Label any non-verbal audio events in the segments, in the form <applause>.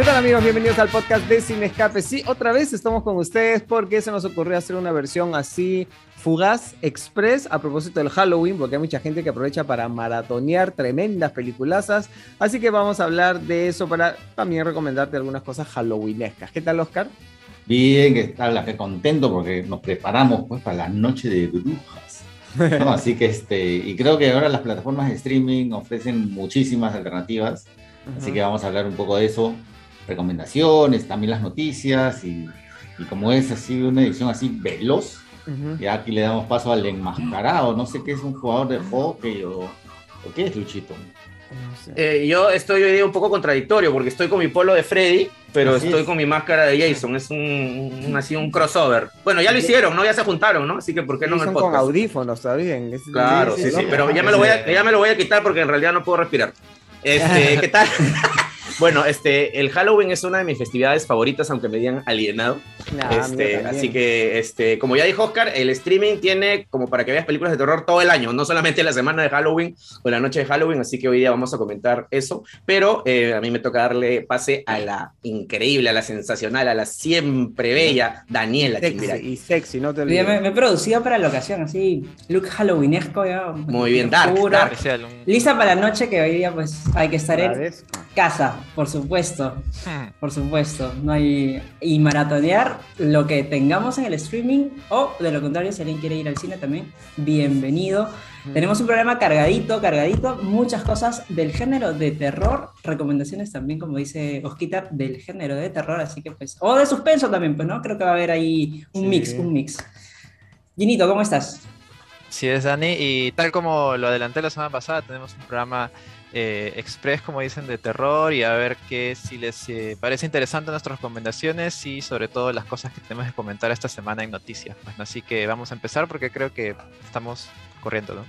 ¿Qué tal amigos? Bienvenidos al podcast de Sin Escape. Sí, otra vez estamos con ustedes porque se nos ocurrió hacer una versión así fugaz, express, a propósito del Halloween, porque hay mucha gente que aprovecha para maratonear tremendas peliculazas. Así que vamos a hablar de eso para también recomendarte algunas cosas halloweenescas. ¿Qué tal, Oscar? Bien, que la que contento porque nos preparamos pues para la noche de brujas. ¿no? <laughs> Así que este, y creo que ahora las plataformas de streaming ofrecen muchísimas alternativas. Así que vamos a hablar un poco de eso recomendaciones, también las noticias y, y como es así una edición así veloz, ya aquí le damos paso al enmascarado, no sé qué es un jugador de hockey o, o qué es Luchito. Eh, yo estoy hoy día un poco contradictorio porque estoy con mi polo de Freddy, pero Así estoy es. con mi máscara de Jason. Es un, un- así un crossover. Bueno, ya lo hicieron, ¿no? Ya se juntaron, ¿no? Así que ¿por qué no el son con podcast? audífonos, está bien. Es- Claro, sí, sí, pero ya me, lo voy a, ya me lo voy a quitar porque en realidad no puedo respirar. Este, <laughs> ¿qué tal? <laughs> bueno, este, el Halloween es una de mis festividades favoritas, aunque me digan alienado. Nah, Este, así que, este, como ya dijo Oscar, el streaming tiene como para que veas películas de terror todo el año, no solamente la semana de Halloween o la noche de Halloween, así que hoy día vamos a comentar eso, pero eh, a mí me toca darle pase a la increíble, a la sensacional, a la siempre bella Daniela Sexy, y sexy, no te olvides. me, me he producido para la ocasión, así, look halloweenesco ya. Muy bien, dark, Lista para la noche que hoy día pues hay que estar en casa, por supuesto, Hmm. por supuesto. No hay... Y maratonear lo que tengamos en el streaming o de lo contrario, si alguien quiere ir al cine también, bienvenido. Tenemos un programa cargadito, cargadito, muchas cosas del género de terror, recomendaciones también, como dice Osquita, del género de terror, así que pues, o de suspenso también, pues, ¿no? Creo que va a haber ahí un Sí. mix, un mix. Ginito, ¿cómo estás? Sí es, Dani. Y tal como lo adelanté la semana pasada, tenemos un programa eh, express, como dicen, de terror y a ver qué si les eh, parece interesante nuestras recomendaciones y sobre todo las cosas que tenemos que comentar esta semana en noticias. Pues, ¿no? Así que vamos a empezar porque creo que estamos corriendo, ¿no?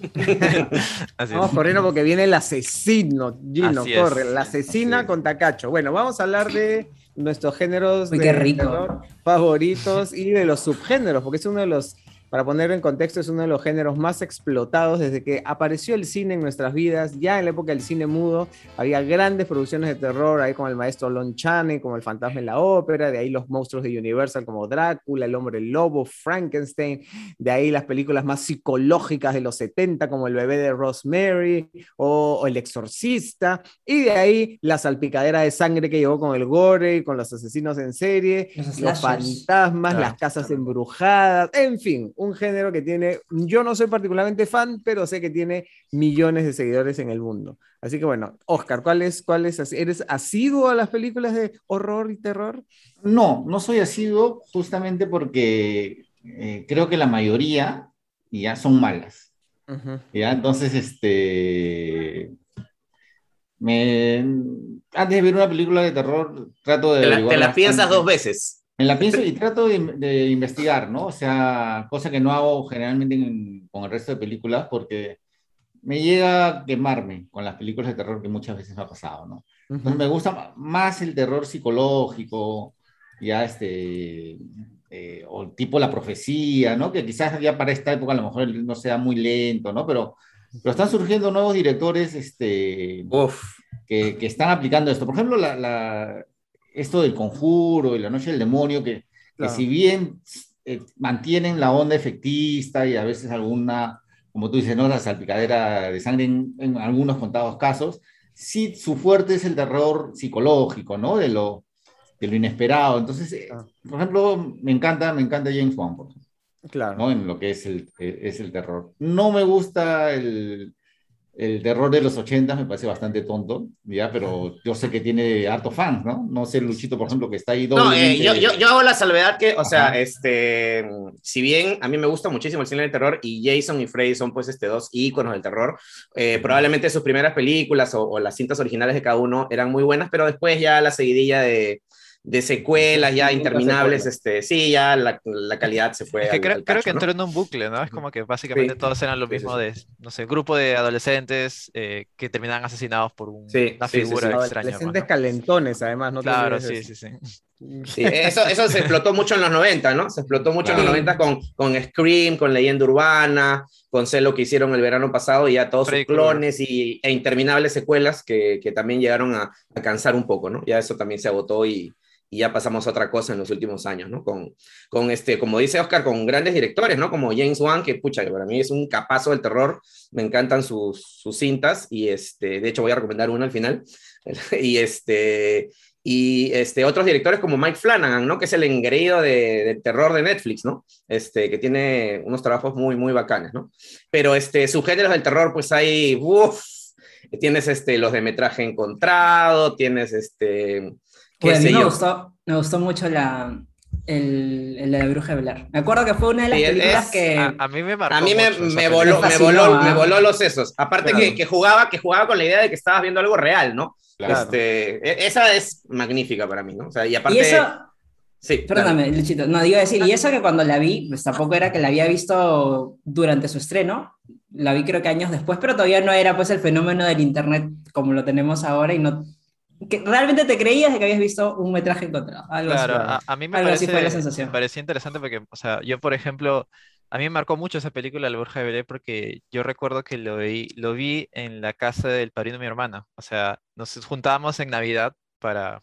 <laughs> Vamos corriendo porque viene el asesino, Gino, Así es. corre, la asesina con Tacacho. Bueno, vamos a hablar de nuestros géneros Uy, de qué rico. terror favoritos y de los subgéneros, porque es uno de los, para ponerlo en contexto, es uno de los géneros más explotados desde que apareció el cine en nuestras vidas. Ya en la época del cine mudo había grandes producciones de terror, ahí como el maestro Lon Chaney, como el fantasma en la ópera, de ahí los monstruos de Universal como Drácula, el hombre lobo, Frankenstein, de ahí las películas más psicológicas de los 70 como El bebé de Rosemary o, o El exorcista, y de ahí la salpicadera de sangre que llegó con el gore, con los asesinos en serie, Los fantasmas, las casas embrujadas, en fin, un género que tiene, yo no soy particularmente fan, pero sé que tiene millones de seguidores en el mundo. Así que bueno, Oscar, ¿cuál es, cuál es, ¿eres asiduo a las películas de horror y terror? No, no soy asiduo justamente porque eh, creo que la mayoría ya son malas. ¿ya? Entonces, este, me, antes de ver una película de terror, trato de... Te la, te la piensas dos veces. Me la pienso y trato de, de investigar, ¿no? O sea, cosa que no hago generalmente en- con el resto de películas porque me llega a quemarme con las películas de terror que muchas veces me ha pasado, ¿no? Entonces me gusta más el terror psicológico, ya este, eh, o tipo la profecía, ¿no? Que quizás ya para esta época a lo mejor no sea muy lento, ¿no? Pero, pero están surgiendo nuevos directores, este, Uf. que, que están aplicando esto. Por ejemplo, la, la- esto del conjuro y la noche del demonio, que, que si bien eh, mantienen la onda efectista y a veces alguna, como tú dices, ¿no? la salpicadera de sangre en, en algunos contados casos, sí su fuerte es el terror psicológico, ¿no? De lo, de lo inesperado. Entonces, eh, por ejemplo, me encanta, me encanta James Wan, por ejemplo, Claro. ¿no? En lo que es el, eh, es el terror. No me gusta el, el terror de los 80, me parece bastante tonto, ¿ya? Pero yo sé que tiene harto fans, ¿no? No sé, Luchito, por ejemplo, que está ahí No, eh, yo, yo, yo hago la salvedad que, o sea, Ajá. este, si bien a mí me gusta muchísimo el cine de terror y Jason y Freddy son pues este, dos íconos del terror, eh, probablemente sus primeras películas o, o las cintas originales de cada uno eran muy buenas, pero después ya la seguidilla de, de secuelas ya interminables, este, sí, ya la, la calidad se fue Es que al- creo, al creo que ¿no? entró en un bucle, ¿no? Es como que básicamente Sí. todos eran lo Sí, sí, mismo sí. de, no sé, grupo de adolescentes eh, que terminaban asesinados por un- Sí, una sí, sí, figura sí. extraña. Adolescentes ¿no? calentones, además, no Claro, sí, sí, sí. Sí, eso, eso se explotó mucho en los 90, ¿no? Se explotó mucho en los 90 con, con Scream, con Leyenda Urbana, con sé lo que hicieron el verano pasado y ya todos sus clones y, e interminables secuelas que, que también llegaron a, a, cansar un poco, ¿no? Ya eso también se agotó y, y, ya pasamos a otra cosa en los últimos años, ¿no? Con, con este, como dice Oscar, con grandes directores, ¿no? Como James Wan, que pucha, para mí es un capazo del terror, me encantan sus, sus cintas y este, de hecho voy a recomendar una al final. <laughs> y este y este, otros directores como Mike Flanagan, ¿no? Que es el engreído de, del terror de Netflix, ¿no? Este, que tiene unos trabajos muy, muy bacanes, ¿no? Pero este, subgéneros del terror, pues hay, uff, tienes este, los de metraje encontrado, tienes este... Pues a mí me gustó, me gustó mucho la, el, el, de bruja de Blair. Me acuerdo que fue una de las sí, películas es, que... A, a, mí me marcó A mí me, me, voló, me, voló, me voló los sesos. Aparte claro. que, que, jugaba, que jugaba con la idea de que estabas viendo algo real, ¿no? Claro. Este, esa es magnífica para mí, ¿no? O sea, y aparte... ¿Y eso? Sí, Perdóname, claro. Luchito. No, digo decir, y eso que cuando la vi, pues tampoco era que la había visto durante su estreno, la vi creo que años después, pero todavía no era pues el fenómeno del internet como lo tenemos ahora y no... Que realmente te creías de que habías visto un metraje encontrado. Algo claro, así, a, a, mí me algo parece, así fue la sensación. me parecía interesante porque, o sea, yo por ejemplo, a mí me marcó mucho esa película, La Bruja de Belén, porque yo recuerdo que lo vi, lo vi en la casa del padrino de mi hermana. O sea, nos juntábamos en Navidad para...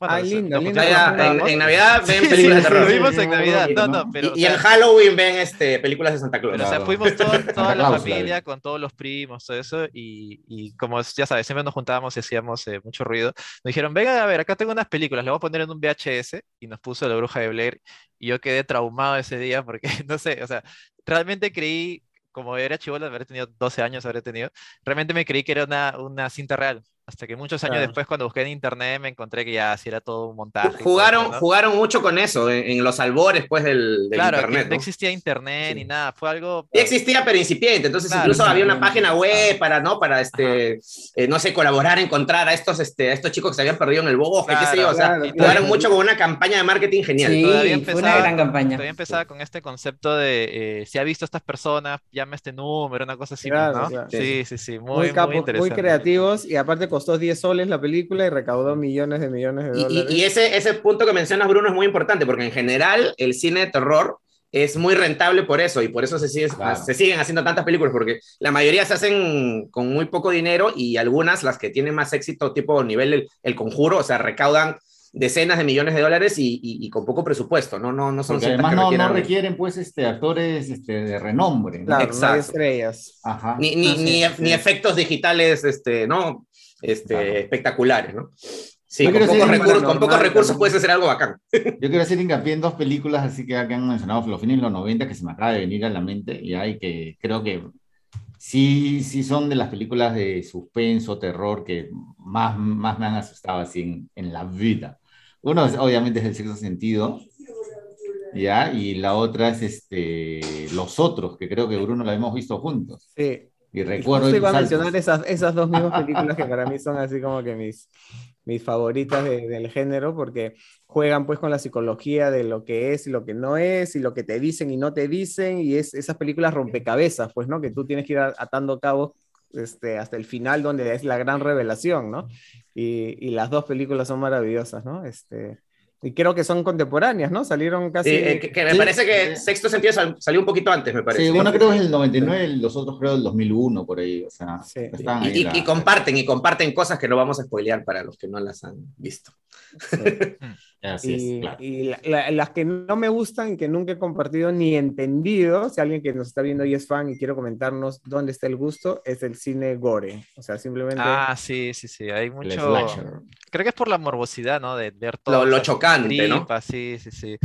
Ah, lindo, lindo. En, en, Navidad ven películas de terror. Lo vimos en Navidad, no, no, pero... Y, y en Halloween ven este, películas de Santa Claus. Pero, o sea, fuimos todo, <laughs> toda la familia, con todos los primos, todo eso, y, y, como ya sabes, siempre nos juntábamos y hacíamos eh, mucho ruido. Nos dijeron, venga a ver, acá tengo unas películas, le voy a poner en un VHS, y nos puso La Bruja de Blair, y yo quedé traumado ese día porque, <laughs> no sé, o sea, realmente creí, como era chivola, haber tenido 12 años, habré tenido, realmente me creí que era una, una cinta real. Hasta que muchos años claro. después, cuando busqué en internet, me encontré que ya así era todo un montaje. Jugaron, todo, ¿no? jugaron mucho con eso, en, en los albores pues, del, del claro, internet. No, ¿no? existía internet sí. ni nada, fue algo. Sí existía, pero incipiente. Entonces, claro, incluso había una página web para, ¿no? Para, este, eh, no sé, colaborar, encontrar a estos, este, a estos chicos que se habían perdido en el bosque, qué sé yo. O sea, jugaron mucho con una campaña de marketing genial. Sí, todavía empezaba, fue una gran campaña. Todavía empezaba con este concepto de eh, si ha visto a estas personas, llame este número, una cosa así, claro, ¿no? Sí, sí, sí, muy, muy, capo, muy, muy creativos y aparte costó 10 soles la película y recaudó millones de millones de dólares. Y, y, ese, ese punto que mencionas, Bruno, es muy importante porque en general el cine de terror es muy rentable por eso y por eso se, sigue, claro. se siguen haciendo tantas películas porque la mayoría se hacen con muy poco dinero y algunas, las que tienen más éxito, tipo nivel el, el conjuro, o sea, recaudan decenas de millones de dólares y, y, y, con poco presupuesto, no, no, no son además no, requieran... no, requieren pues este, actores este, de renombre. ¿no? Claro, Exacto. estrellas. Ajá. Ni, ni, ni, ni, efectos digitales este, ¿no? Este, claro. espectaculares, ¿no? Sí, con pocos, recursos, con pocos recursos puedes hacer algo bacán. Yo quiero hacer hincapié en dos películas, así que, que han mencionado los fines de los 90, que se me acaba de venir a la mente, y hay que creo que sí, sí son de las películas de suspenso, terror, que más, más me han asustado así en, en la vida. Uno, es, obviamente, es el sexto sentido, ¿ya? Y la otra es este, Los Otros, que creo que Bruno la hemos visto juntos. Sí. Y recuerdo. Estoy a mencionar esas, esas dos mismas <laughs> películas que para mí son así como que mis, mis favoritas de, del género, porque juegan pues con la psicología de lo que es y lo que no es, y lo que te dicen y no te dicen, y es esas películas rompecabezas, pues, ¿no? Que tú tienes que ir atando cabos este, hasta el final, donde es la gran revelación, ¿no? Y, y las dos películas son maravillosas, ¿no? Este, y creo que son contemporáneas, ¿no? Salieron casi... Eh, que, que, me sí. parece que Sexto Sentido sal, salió un poquito antes, me parece. Sí, uno creo que es el 99, los otros creo el 2001, por ahí, o sea... Sí. Y, y, la... y, comparten, y comparten cosas que no vamos a spoilear para los que no las han visto. Sí. <laughs> Así y, es, claro. y la, la, las que no me gustan y que nunca he compartido ni entendido, si alguien que nos está viendo y es fan y quiere comentarnos dónde está el gusto, es el cine gore. O sea, simplemente. Ah, sí, sí, sí. Hay mucho. Creo que es por la morbosidad, ¿no? De ver todo. Lo, lo chocante, tripas, ¿no? Sí, sí, sí.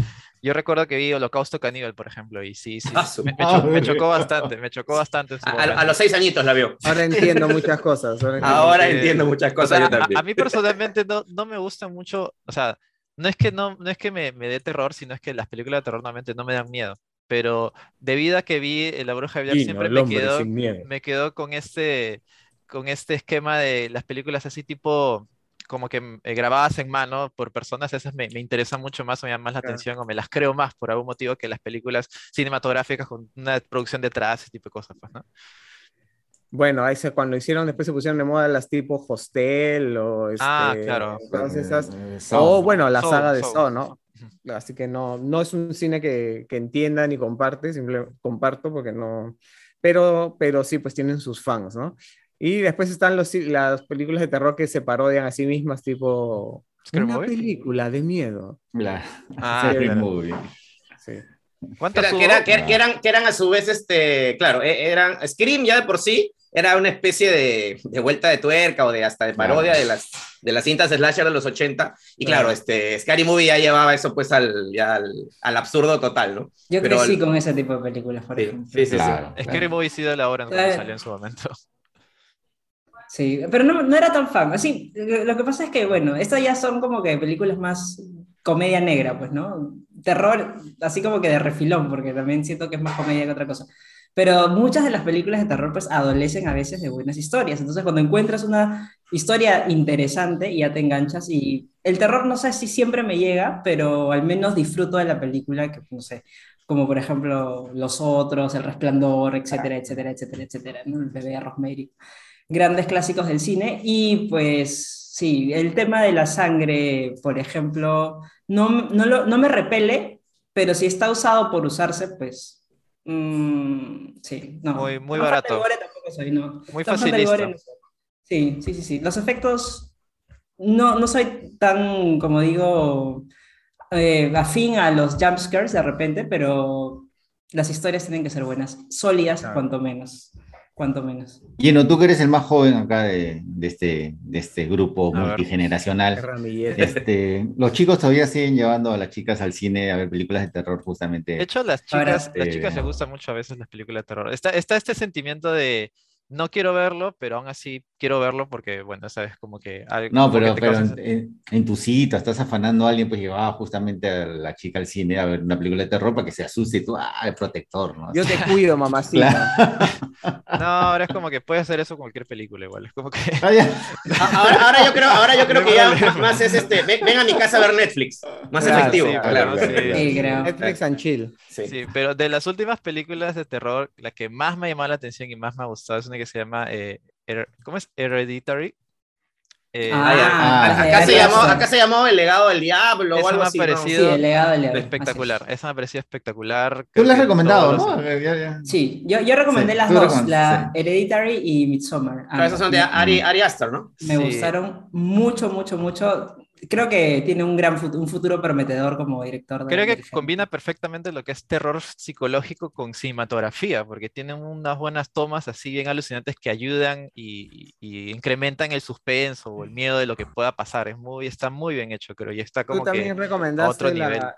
Yo recuerdo que vi Holocausto Caníbal, por ejemplo, y sí, sí. Ah, me, me, chocó, me, chocó, bastante, me chocó bastante. A, a, los seis añitos la vio. Ahora entiendo muchas cosas. Ahora entiendo, ahora entiendo muchas cosas. O sea, yo también. A, a, mí personalmente no, no me gusta mucho, o sea, no es que, no, no es que me, me dé terror, sino es que las películas de terror normalmente no me dan miedo. Pero debido a que vi La Bruja de Blair, siempre me quedó, me quedó con este, con este esquema de las películas así tipo como que eh, grabadas en mano por personas, esas me, me interesan mucho más, me llaman más la claro. atención o me las creo más por algún motivo que las películas cinematográficas con una producción detrás, ese tipo de cosas, pues, ¿no? Bueno, ahí se, cuando hicieron, después se pusieron de moda las tipo Hostel o este, Ah, claro. todas esas. Eh, O bueno, la Saw, saga de Saw. Saw, ¿no? Así que no, no es un cine que, que entienda ni comparte, simplemente comparto porque no, pero, pero sí, pues tienen sus fans, ¿no? Y después están los, las películas de terror que se parodian a sí mismas, tipo ¿Scary una Movie? película de miedo. La Ah, Scary claro. Movie. Sí. Que, ¿Cuántas era- que era- que- que eran, que eran a su vez, este, claro, e- eran, Scream ya de por sí era una especie de, de vuelta de tuerca o de hasta de parodia Claro. de, las, de las cintas slasher de los 80. Y Claro. claro, este, Scary Movie ya llevaba eso pues al, ya al, al absurdo total, ¿no? Yo Pero crecí el- con ese tipo de películas, por Sí, ejemplo. sí, sí, sí. Claro, Scary claro. Movie sí de la hora cuando salió en su momento. Sí, pero no, no era tan fan. Así, lo lo que pasa es que, bueno, estas ya son como que películas más comedia negra, pues, ¿no? Terror, así como que de refilón, porque también siento que es más comedia que otra cosa. Pero muchas de las películas de terror, pues, adolecen a veces de buenas historias. Entonces, cuando encuentras una historia interesante, ya te enganchas. Y el terror, no sé si siempre me llega, pero al menos disfruto de la película, que, no sé, como por ejemplo Los Otros, El Resplandor, etcétera, etcétera, etcétera, etcétera, ¿no? El bebé Rosemary grandes clásicos del cine y pues sí, el tema de la sangre, por ejemplo, no, no, lo- no me repele, pero si está usado por usarse, pues mm, sí, no. Muy- muy barato. del gore tampoco soy, no. Muy facilista. gore no soy. Sí, sí, sí, sí. Los efectos, no, no soy tan, como digo, eh, afín a los jumpscares de repente, pero las historias tienen que ser buenas, sólidas, Claro. cuanto menos. Cuanto menos. Lleno, tú que eres el más joven acá de, de este, de este grupo A multigeneracional. Este, los chicos todavía siguen llevando a las chicas al cine a ver películas de terror justamente. De hecho, las Ahora, chicas, las chicas eh, les gustan mucho a veces las películas de terror. Está, está este sentimiento de no quiero verlo, pero aún así quiero verlo porque, bueno, sabes, como que algo No, como que pero, te pero causa en, tu cita estás afanando a alguien, pues llevaba justamente a la chica al cine a ver una película de terror para que se asuste y tú, ah, el protector, ¿no? Yo te <laughs> cuido, mamacita. Claro. <laughs> No, ahora es como que puedes hacer eso con cualquier película igual. Es como que Ah, <laughs> Ahora, ahora yo creo, ahora yo creo No que ya problema. más, es este, ven, ven a mi casa a ver Netflix, más Claro, efectivo, sí, claro. claro, sí. Sí, creo. Netflix and chill. Sí. Sí, pero de las últimas películas de terror, la que más me ha llamado la atención y más me ha gustado es una que se llama, eh, Her- ¿cómo es? Hereditary. Eh, Ah, ya. Ah, acá, se llamó, ya. acá se llamó El legado del diablo Eso o algo me ha así. ¿no? parecido- Sí, el legado del diablo, espectacular. Esa me parecía espectacular. Tú la has recomendado, ¿no? los- Ya, ya. es. Sí, yo, yo recomendé Sí, las dos, la sí. Hereditary y Midsommar. Claro, esos son de Ambas. Ari, Ari Aster, ¿no? Me Sí. gustaron mucho, mucho, mucho. Creo que tiene un gran futuro, un futuro prometedor como director. de- Creo que combina perfectamente lo que es terror psicológico con cinematografía, porque tienen unas buenas tomas así bien alucinantes que ayudan y, incrementan el suspenso o el miedo de lo que pueda pasar. Es muy, está muy bien hecho, creo, y está Tú como también que recomendaste otro nivel.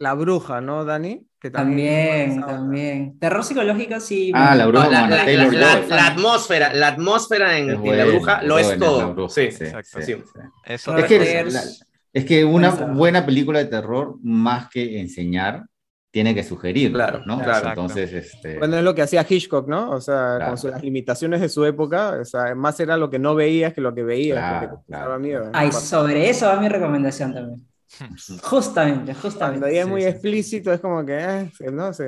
La, bruja, ¿no, Dani? Que También, onda. también. Terror psicológico, sí. Ah, la bruja No, la, la- Taylor la- Joy. la atmósfera, la atmósfera en, La Bruja lo es todo. Sí. exacto, sí. eso Es que, es que una buena película de terror, más que enseñar, tiene que sugerir, Claro, ¿no? claro. Entonces, este, Bueno, es lo que hacía Hitchcock, ¿no? O sea, Claro. con sus, las limitaciones de su época, o sea, más era lo que no veías que lo que veías, Claro, porque te claro. daba miedo. ¿no? Ay, sobre eso va mi recomendación también. <laughs> Justamente, Cuando justamente. ya es Sí, muy sí. explícito, es como que eh, se, ¿no? se,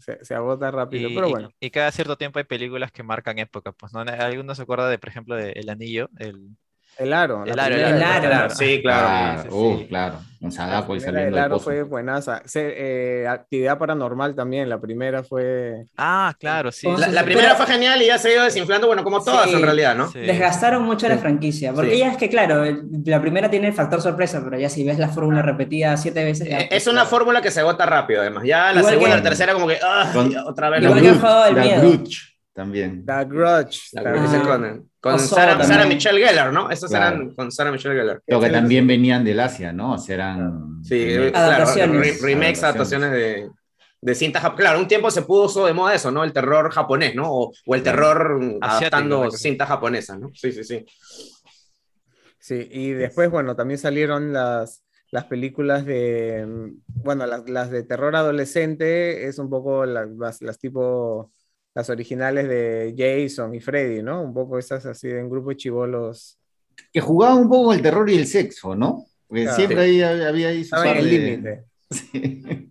se, se agota rápido. Y, pero y- bueno, y cada cierto tiempo hay películas que marcan época, pues, ¿no? Algunos se acuerda de, por ejemplo, de El Anillo, el... el aro. El la aro, el. Claro, sí, claro. claro, sí, uh, sí. claro, La y primera saliendo del pozo. fue buenaza. Se- eh, actividad paranormal también, la primera fue... Ah, claro, sí. La, la primera pero- fue genial y ya se ha ido desinflando, bueno, como todas Sí. en realidad, ¿no? Sí. Desgastaron mucho la franquicia, porque Sí. ya es que, claro, la primera tiene el factor sorpresa, pero ya si ves la fórmula repetida siete veces. ya, Eh, pues, Es una fórmula que se agota rápido, además. Ya la Igual segunda, que- la tercera, como que, ah, Con- otra vez. Igual lo que el juego del la miedo. Grudge también. The Grudge. La Ah. Con también. Sarah Michelle Gellar, ¿no? Esas Claro. eran con Sarah Michelle Gellar. Lo que Sí, también venían del Asia, ¿no? O sea, eran... Sí, remakes. claro, Adaptaciones. re- remakes, adaptaciones de, de cintas Claro, un tiempo se puso de moda eso, ¿no? El terror japonés, ¿no? O, o el terror Asiático, adaptando cintas japonesas, ¿no? Sí, sí, sí. Sí, y después, bueno, también salieron las, las películas de, mm, bueno, las, las de terror adolescente, es un poco las, las tipo, las originales de Jason y Freddy, ¿no? Un poco esas así en grupo de chivolos. Que jugaban un poco con el terror y el sexo, ¿no? Porque Claro. siempre ahí había ahí su el de- límite. Sí. <laughs>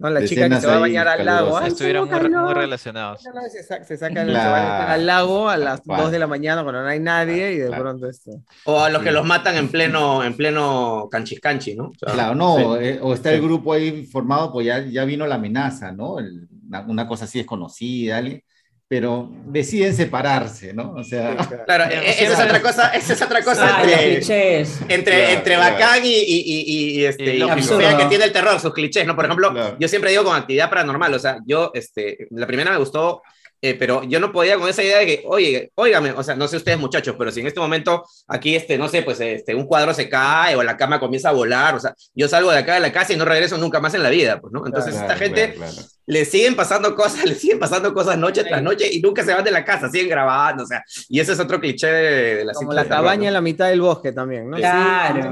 No, la de chica que se va a bañar al lago. Ay, Estuvieron muy, relacionados. Se, saca, se sacan Claro. al lago a las cual. 2 de la mañana cuando no hay nadie y de Claro. pronto esto. O a los que Sí. los matan en pleno, en pleno canchis canchi, ¿no? O sea, Claro, no, sí. eh, o está el grupo ahí formado, pues ya, ya vino la amenaza, ¿no? El- una, una cosa así desconocida, alguien, pero deciden separarse, ¿no? O sea, Claro, <laughs> e- esa es otra cosa, esa es otra cosa entre, entre, Claro, entre claro. bacán y, y, y, y- este, Y que tiene el terror, sus clichés, ¿no? Por ejemplo, Claro. yo siempre digo con actividad paranormal, o sea, yo, este, la primera me gustó, eh, pero yo no podía con esa idea de que, oye, óigame, o sea, no sé ustedes muchachos, pero si en este momento aquí, este, no sé, pues este, un cuadro se cae o la cama comienza a volar, o sea, yo salgo de acá de la casa y no regreso nunca más en la vida, pues, ¿no? Entonces, Claro, esta gente claro, claro. Le siguen pasando cosas, <laughs> le siguen pasando cosas noche tras noche y nunca se van de la casa, siguen grabando, o sea, y ese es otro cliché de, de la Como la terror, cabaña ¿no? en la mitad del bosque también, ¿no? Claro.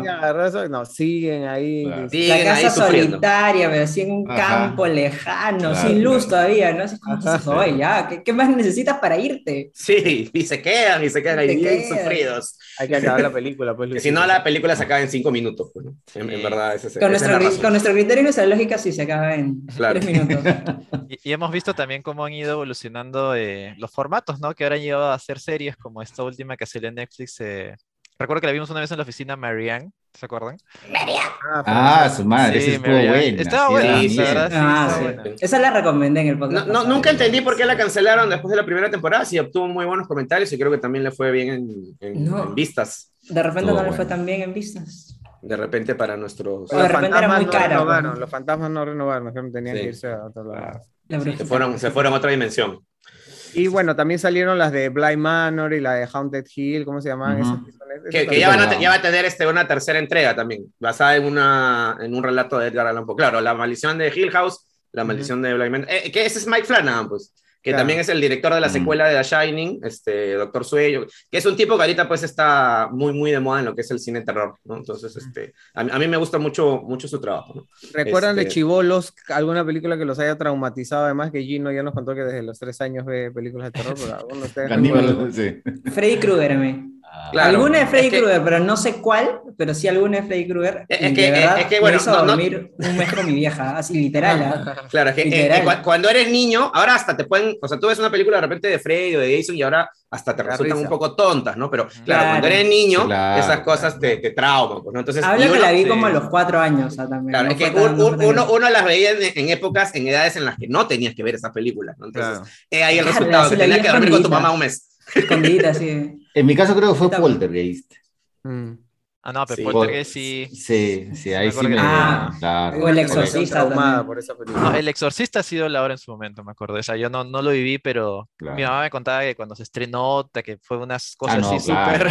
Sí, no, siguen ahí. Claro. sí. Siguen La ahí casa sufriendo. solitaria, pero así en un Ajá. campo lejano, Claro, sin luz claro. todavía, ¿no? Así como oye, ya, ¿qué, qué más necesitas para irte? Sí, y se quedan, y se quedan ahí bien sufridos. Hay que acabar la película, pues. Que si no, la película se acaba en cinco minutos, pues, ¿no? En, en Sí. verdad, ese, ese- Con esa es nuestro, con nuestro criterio y nuestra lógica sí se acaba en Claro. tres minutos. <laughs> <laughs> Y, y hemos visto también cómo han ido evolucionando eh, los formatos, ¿no? Que ahora han llegado a hacer series como esta última que salió en Netflix. eh, Recuerdo que la vimos una vez en la oficina Marianne, ¿se acuerdan? Ah, su madre, esa estuvo Marianne. buena. Estaba sí, buena, sí, la sí. verdad, sí, Ah, estaba sí. buena. Esa la recomendé en el No, podcast. no, pasado. nunca entendí por qué la cancelaron después de la primera temporada, sí obtuvo muy buenos comentarios y creo que también le fue bien en, en- No. en vistas, De repente Estuvo no le fue bueno. tan bien en vistas. De repente para nuestros... O de repente era muy no cara, renovaron, pues. los fantasmas no renovaron, mejor tenían Sí. que irse a otro lado. La Se fueron, se fueron a otra dimensión. Y bueno, también salieron las de Blind Manor y la de Haunted Hill, ¿cómo se llamaban Ujú. esas? que esas Que, ya, van a, ya va a tener este, una tercera entrega también, basada en, una, en un relato de Edgar Allan Poe. Claro, La maldición de Hill House, La maldición de Blind Man. Eh, que ese es Mike Flanagan, pues, que Claro. también es el director de la Mm. secuela de The Shining, este, Doctor Sueño, que es un tipo que ahorita pues está muy, muy de moda en lo que es el cine terror, ¿no? Entonces, este, a, mí- a mí me gusta mucho, mucho su trabajo, ¿no? ¿Recuerdan de Este- Chivolos alguna película que los haya traumatizado? Además que Gino ya nos contó que desde los tres años ve películas de terror, <laughs> pero de. Freddy Krueger, me. Claro. alguna de Freddy Es Krueger, pero no sé cuál, pero sí alguna de Freddy Krueger. Es y que- de verdad, es que, bueno, me hizo no- no- dormir un mes con mi vieja, así literal. ¿ah? <laughs> Claro, es que, eh, Literal. eh, cua- cuando eres niño, ahora hasta te pueden, o sea, tú ves una película de repente de Freddy o de Jason y ahora hasta te resultan risa. un poco tontas, ¿no? Pero claro, Claro. cuando eres niño, claro, esas cosas te, te trauman, pues, ¿no? Entonces, Hablo y que uno- la vi sí. como a los cuatro años ah, también. Claro, no es que tan- un- uno, uno las veía en, en épocas, en edades en las que no tenías que ver esas películas, ¿no? Entonces, Claro. eh, ahí el resultado, que la tenías que dormir con tu mamá un mes. Escondidita, así. En mi caso creo que fue Está- Poltergeist. Mm. Ah, no, pero Sí. Poltergeist sí. Sí, sí, ahí Me sí me... Ah. claro. O El Exorcista por esa película. No, El Exorcista ha sido la hora en su momento, me acuerdo. O sea, yo no, no lo viví, pero Claro. mi mamá me contaba que cuando se estrenó, que fue unas Ah, cosas no, así claro,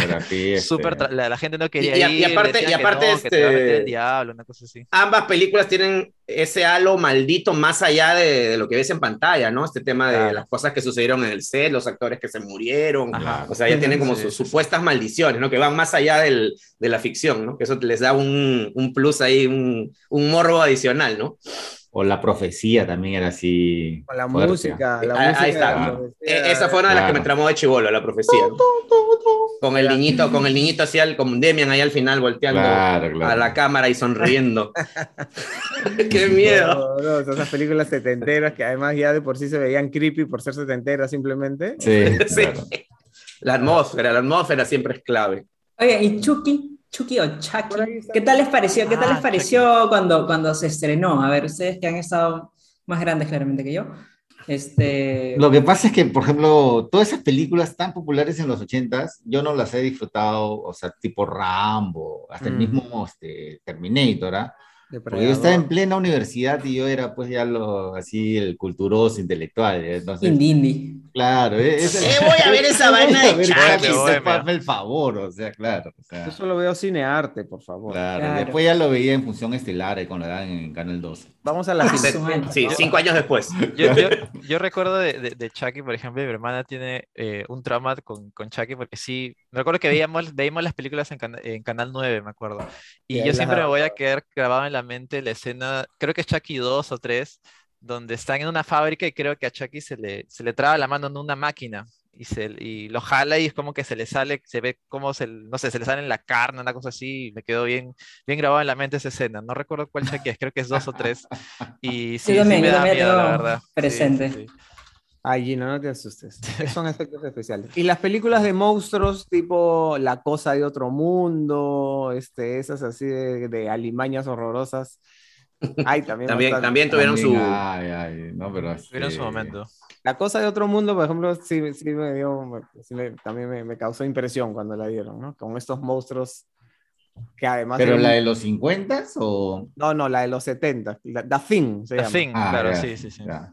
súper. <laughs> este, la, la gente no quería y a- y ir. aparte- y que aparte, no, que te va a meter este- el diablo, una cosa así. Ambas películas tienen ese halo maldito más allá de, de lo que ves en pantalla, ¿no? Este tema de Claro. las cosas que sucedieron en el set, los actores que se murieron, Ajá. o sea, ya tienen como <laughs> Sí, sus supuestas maldiciones, ¿no? Que van más allá del, de la ficción, ¿no? Que eso les da un, un plus ahí, un, un morbo adicional, ¿no? O la profecía también era así. Con la fuerte. música, la Ahí- música. ahí está. la Eh, profecía. esa fue una de las que me tramó de chivolo, la profecía, ¿no? Con el niñito, con el niñito así, al- con Demian ahí al final volteando Claro, claro. a la cámara y sonriendo. <laughs> <laughs> ¡Qué miedo! Horroroso, esas películas setenteras que además ya de por sí se veían creepy por ser setenteras simplemente. Sí, <laughs> Sí. claro. La atmósfera, la atmósfera siempre es clave. Oye, ¿y Chucky? Chucky o Chucky. ¿Qué tal les pareció? ¿Qué tal Ah, les pareció cuando, cuando se estrenó? A ver, ustedes que han estado más grandes claramente que yo. Este, Lo que pasa es que, por ejemplo, todas esas películas tan populares en los ochentas, yo no las he disfrutado, o sea, tipo Rambo, hasta el Mm. mismo este, Terminator, ¿ah? Porque yo estaba en plena universidad y yo era pues ya lo, así, el culturoso intelectual, ¿eh? entonces, indie, indie. claro. ¿eh? Es, ¿Qué voy a ver <laughs> esa vaina de Chucky? Hazme el favor, o sea, claro. o sea, Yo solo veo cinearte, por favor. claro. Claro. Después ya lo veía en función estelar, eh, cuando lo daban en Canal 12. Vamos a la madre. Sí, cinco años después. Yo, yo, yo recuerdo de, de, de Chucky, por ejemplo, mi hermana tiene eh, un trauma con, con Chucky porque sí, me recuerdo que veíamos, veíamos las películas en, cana- en Canal 9, me acuerdo. Y Y yo siempre me daban voy a quedar grabado en la mente la escena, creo que es Chucky 2 o 3, donde están en una fábrica y creo que a Chucky se le, se le traba la mano en una máquina. Y, se, y lo jala y es como que se le sale, se ve como se, no sé, se le sale en la carne, una cosa así, y me quedó bien, bien grabado en la mente esa escena. No recuerdo cuál cheque es, creo que es dos o tres. <laughs> Y sí, Yo también, sí me da miedo, la verdad. Sí, presente. sí, sí. Ay, Gino, no te asustes. <laughs> Son efectos especiales. Y las películas de monstruos, tipo La Cosa de Otro Mundo, este, esas así de, de alimañas horrorosas. Ay, también. También, también tuvieron su... También, Ay, ay, no, pero. Tuvieron su momento. La Cosa de Otro Mundo, por ejemplo, sí, sí me dio, sí me- también me, me causó impresión cuando la dieron, ¿no? Con estos monstruos que además... ¿Pero eran- la de los 50 o.? No, no, la de los 70, la, The Thing se The llama. Thing, Ah, claro, ya, sí, sí, sí. ya.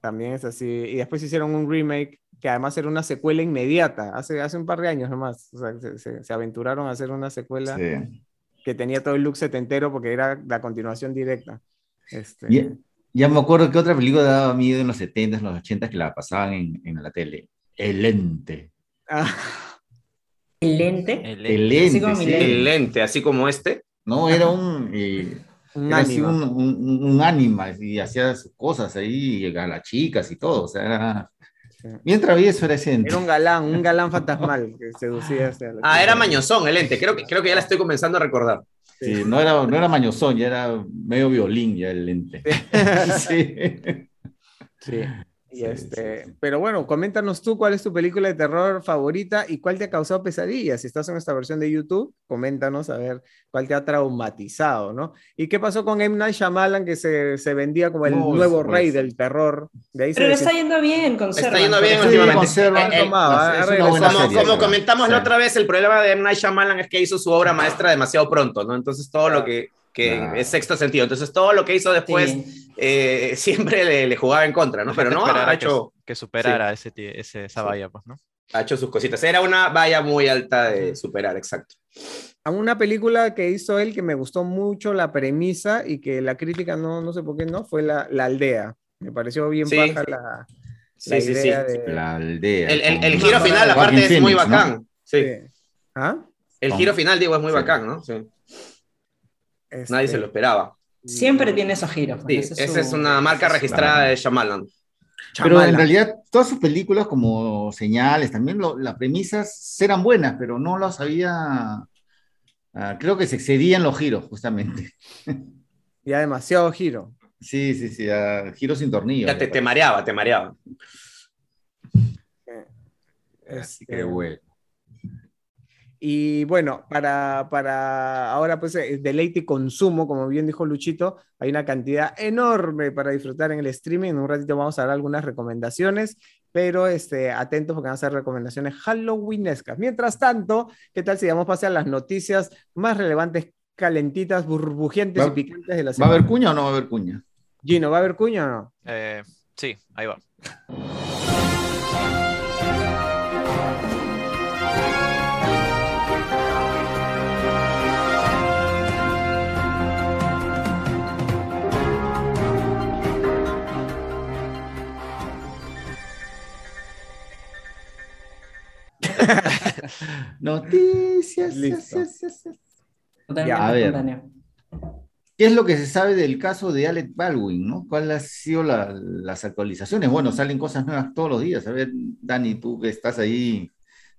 También es así. Y después hicieron un remake que además era una secuela inmediata, hace, hace un par de años nomás. O sea, se, se- se aventuraron a hacer una secuela Sí. Que tenía todo el look setentero porque era la continuación directa. Este, Ya, ya me acuerdo que otra película daba miedo en los 70s, en los 80s que la pasaban en, en la tele. El lente. ah, El lente. El- El lente, como mi sí. lente. El lente, así como este. No, era un. eh, <laughs> un era así un, un, un ánima y hacía sus cosas ahí, a las chicas y todo. O sea, era. Bien travieso era ese ente. Era un galán, un galán fantasmal que seducía hacia la Ah, era mañosón el lente. Creo que, creo que ya la estoy comenzando a recordar. Sí, no, era, no era mañosón, ya era medio violín ya el lente. <laughs> Sí. Sí. Y Sí, este, sí, sí. Pero bueno, coméntanos tú cuál es tu película de terror favorita y cuál te ha causado pesadillas. Si estás en esta versión de YouTube, coméntanos a ver cuál te ha traumatizado, ¿no? ¿Y qué pasó con M. Night Shyamalan que se, se vendía como el nuevo pues. rey del terror? De ahí Pero le está yendo bien, conserva. Está yendo bien últimamente. Eh, eh, Como, serie, como pero- comentamos la otra vez, el problema de M. Night Shyamalan es que hizo su obra maestra demasiado pronto, ¿no? Entonces todo lo que, que Claro. es sexto sentido. Entonces todo lo que hizo después Sí. Eh, <laughs> siempre le, le jugaba en contra, ¿no? Pero no, ha que, hecho, que superara ese, esa Sí. valla, pues, ¿no? ha hecho sus cositas. Era una valla muy alta de superar, exacto. a una película que hizo él que me gustó mucho la premisa y que la crítica no, no sé por qué no, fue la, la aldea. Me pareció bien Sí. paja la, la Sí, sí, sí. idea de... La aldea. El, el- giro final, aparte, es muy bacán. Sí. Sí. ¿Ah? El giro final, digo, es muy Sí. bacán, ¿no? Sí. Nadie Este, se lo esperaba. Siempre tiene esos giros. Sí, ese esa es su- una marca registrada de Shyamalan. Pero Chamala. en realidad, todas sus películas, como señales, también lo- las premisas eran buenas, pero no las había. ah, creo que se excedían los giros, justamente. <laughs> Ya demasiado giro. Sí, sí, sí, ah, giros sin tornillos. Ya te, te mareaba, te mareaba. Así Este, que bueno. Y bueno, para, para ahora pues eh, deleite y consumo, como bien dijo Luchito, hay una cantidad enorme para disfrutar en el streaming. En un ratito vamos a dar algunas recomendaciones, pero este, atentos porque van a ser recomendaciones halloweenescas. Mientras tanto, ¿qué tal si damos pase a las noticias más relevantes, calentitas, burbujientes Va- y picantes de la ¿Va a semana? haber cuña o no va a haber cuña? Gino, ¿va a haber cuña o no? Eh, sí, ahí va. <laughs> Noticias. Listo. yes, yes, yes. Totalmente Ya, a ver. espontáneo. ¿Qué es lo que se sabe del caso de Alec Baldwin? ¿no? ¿Cuáles han sido la- las actualizaciones? Bueno, salen cosas nuevas todos los días. A ver, Dani, tú que estás ahí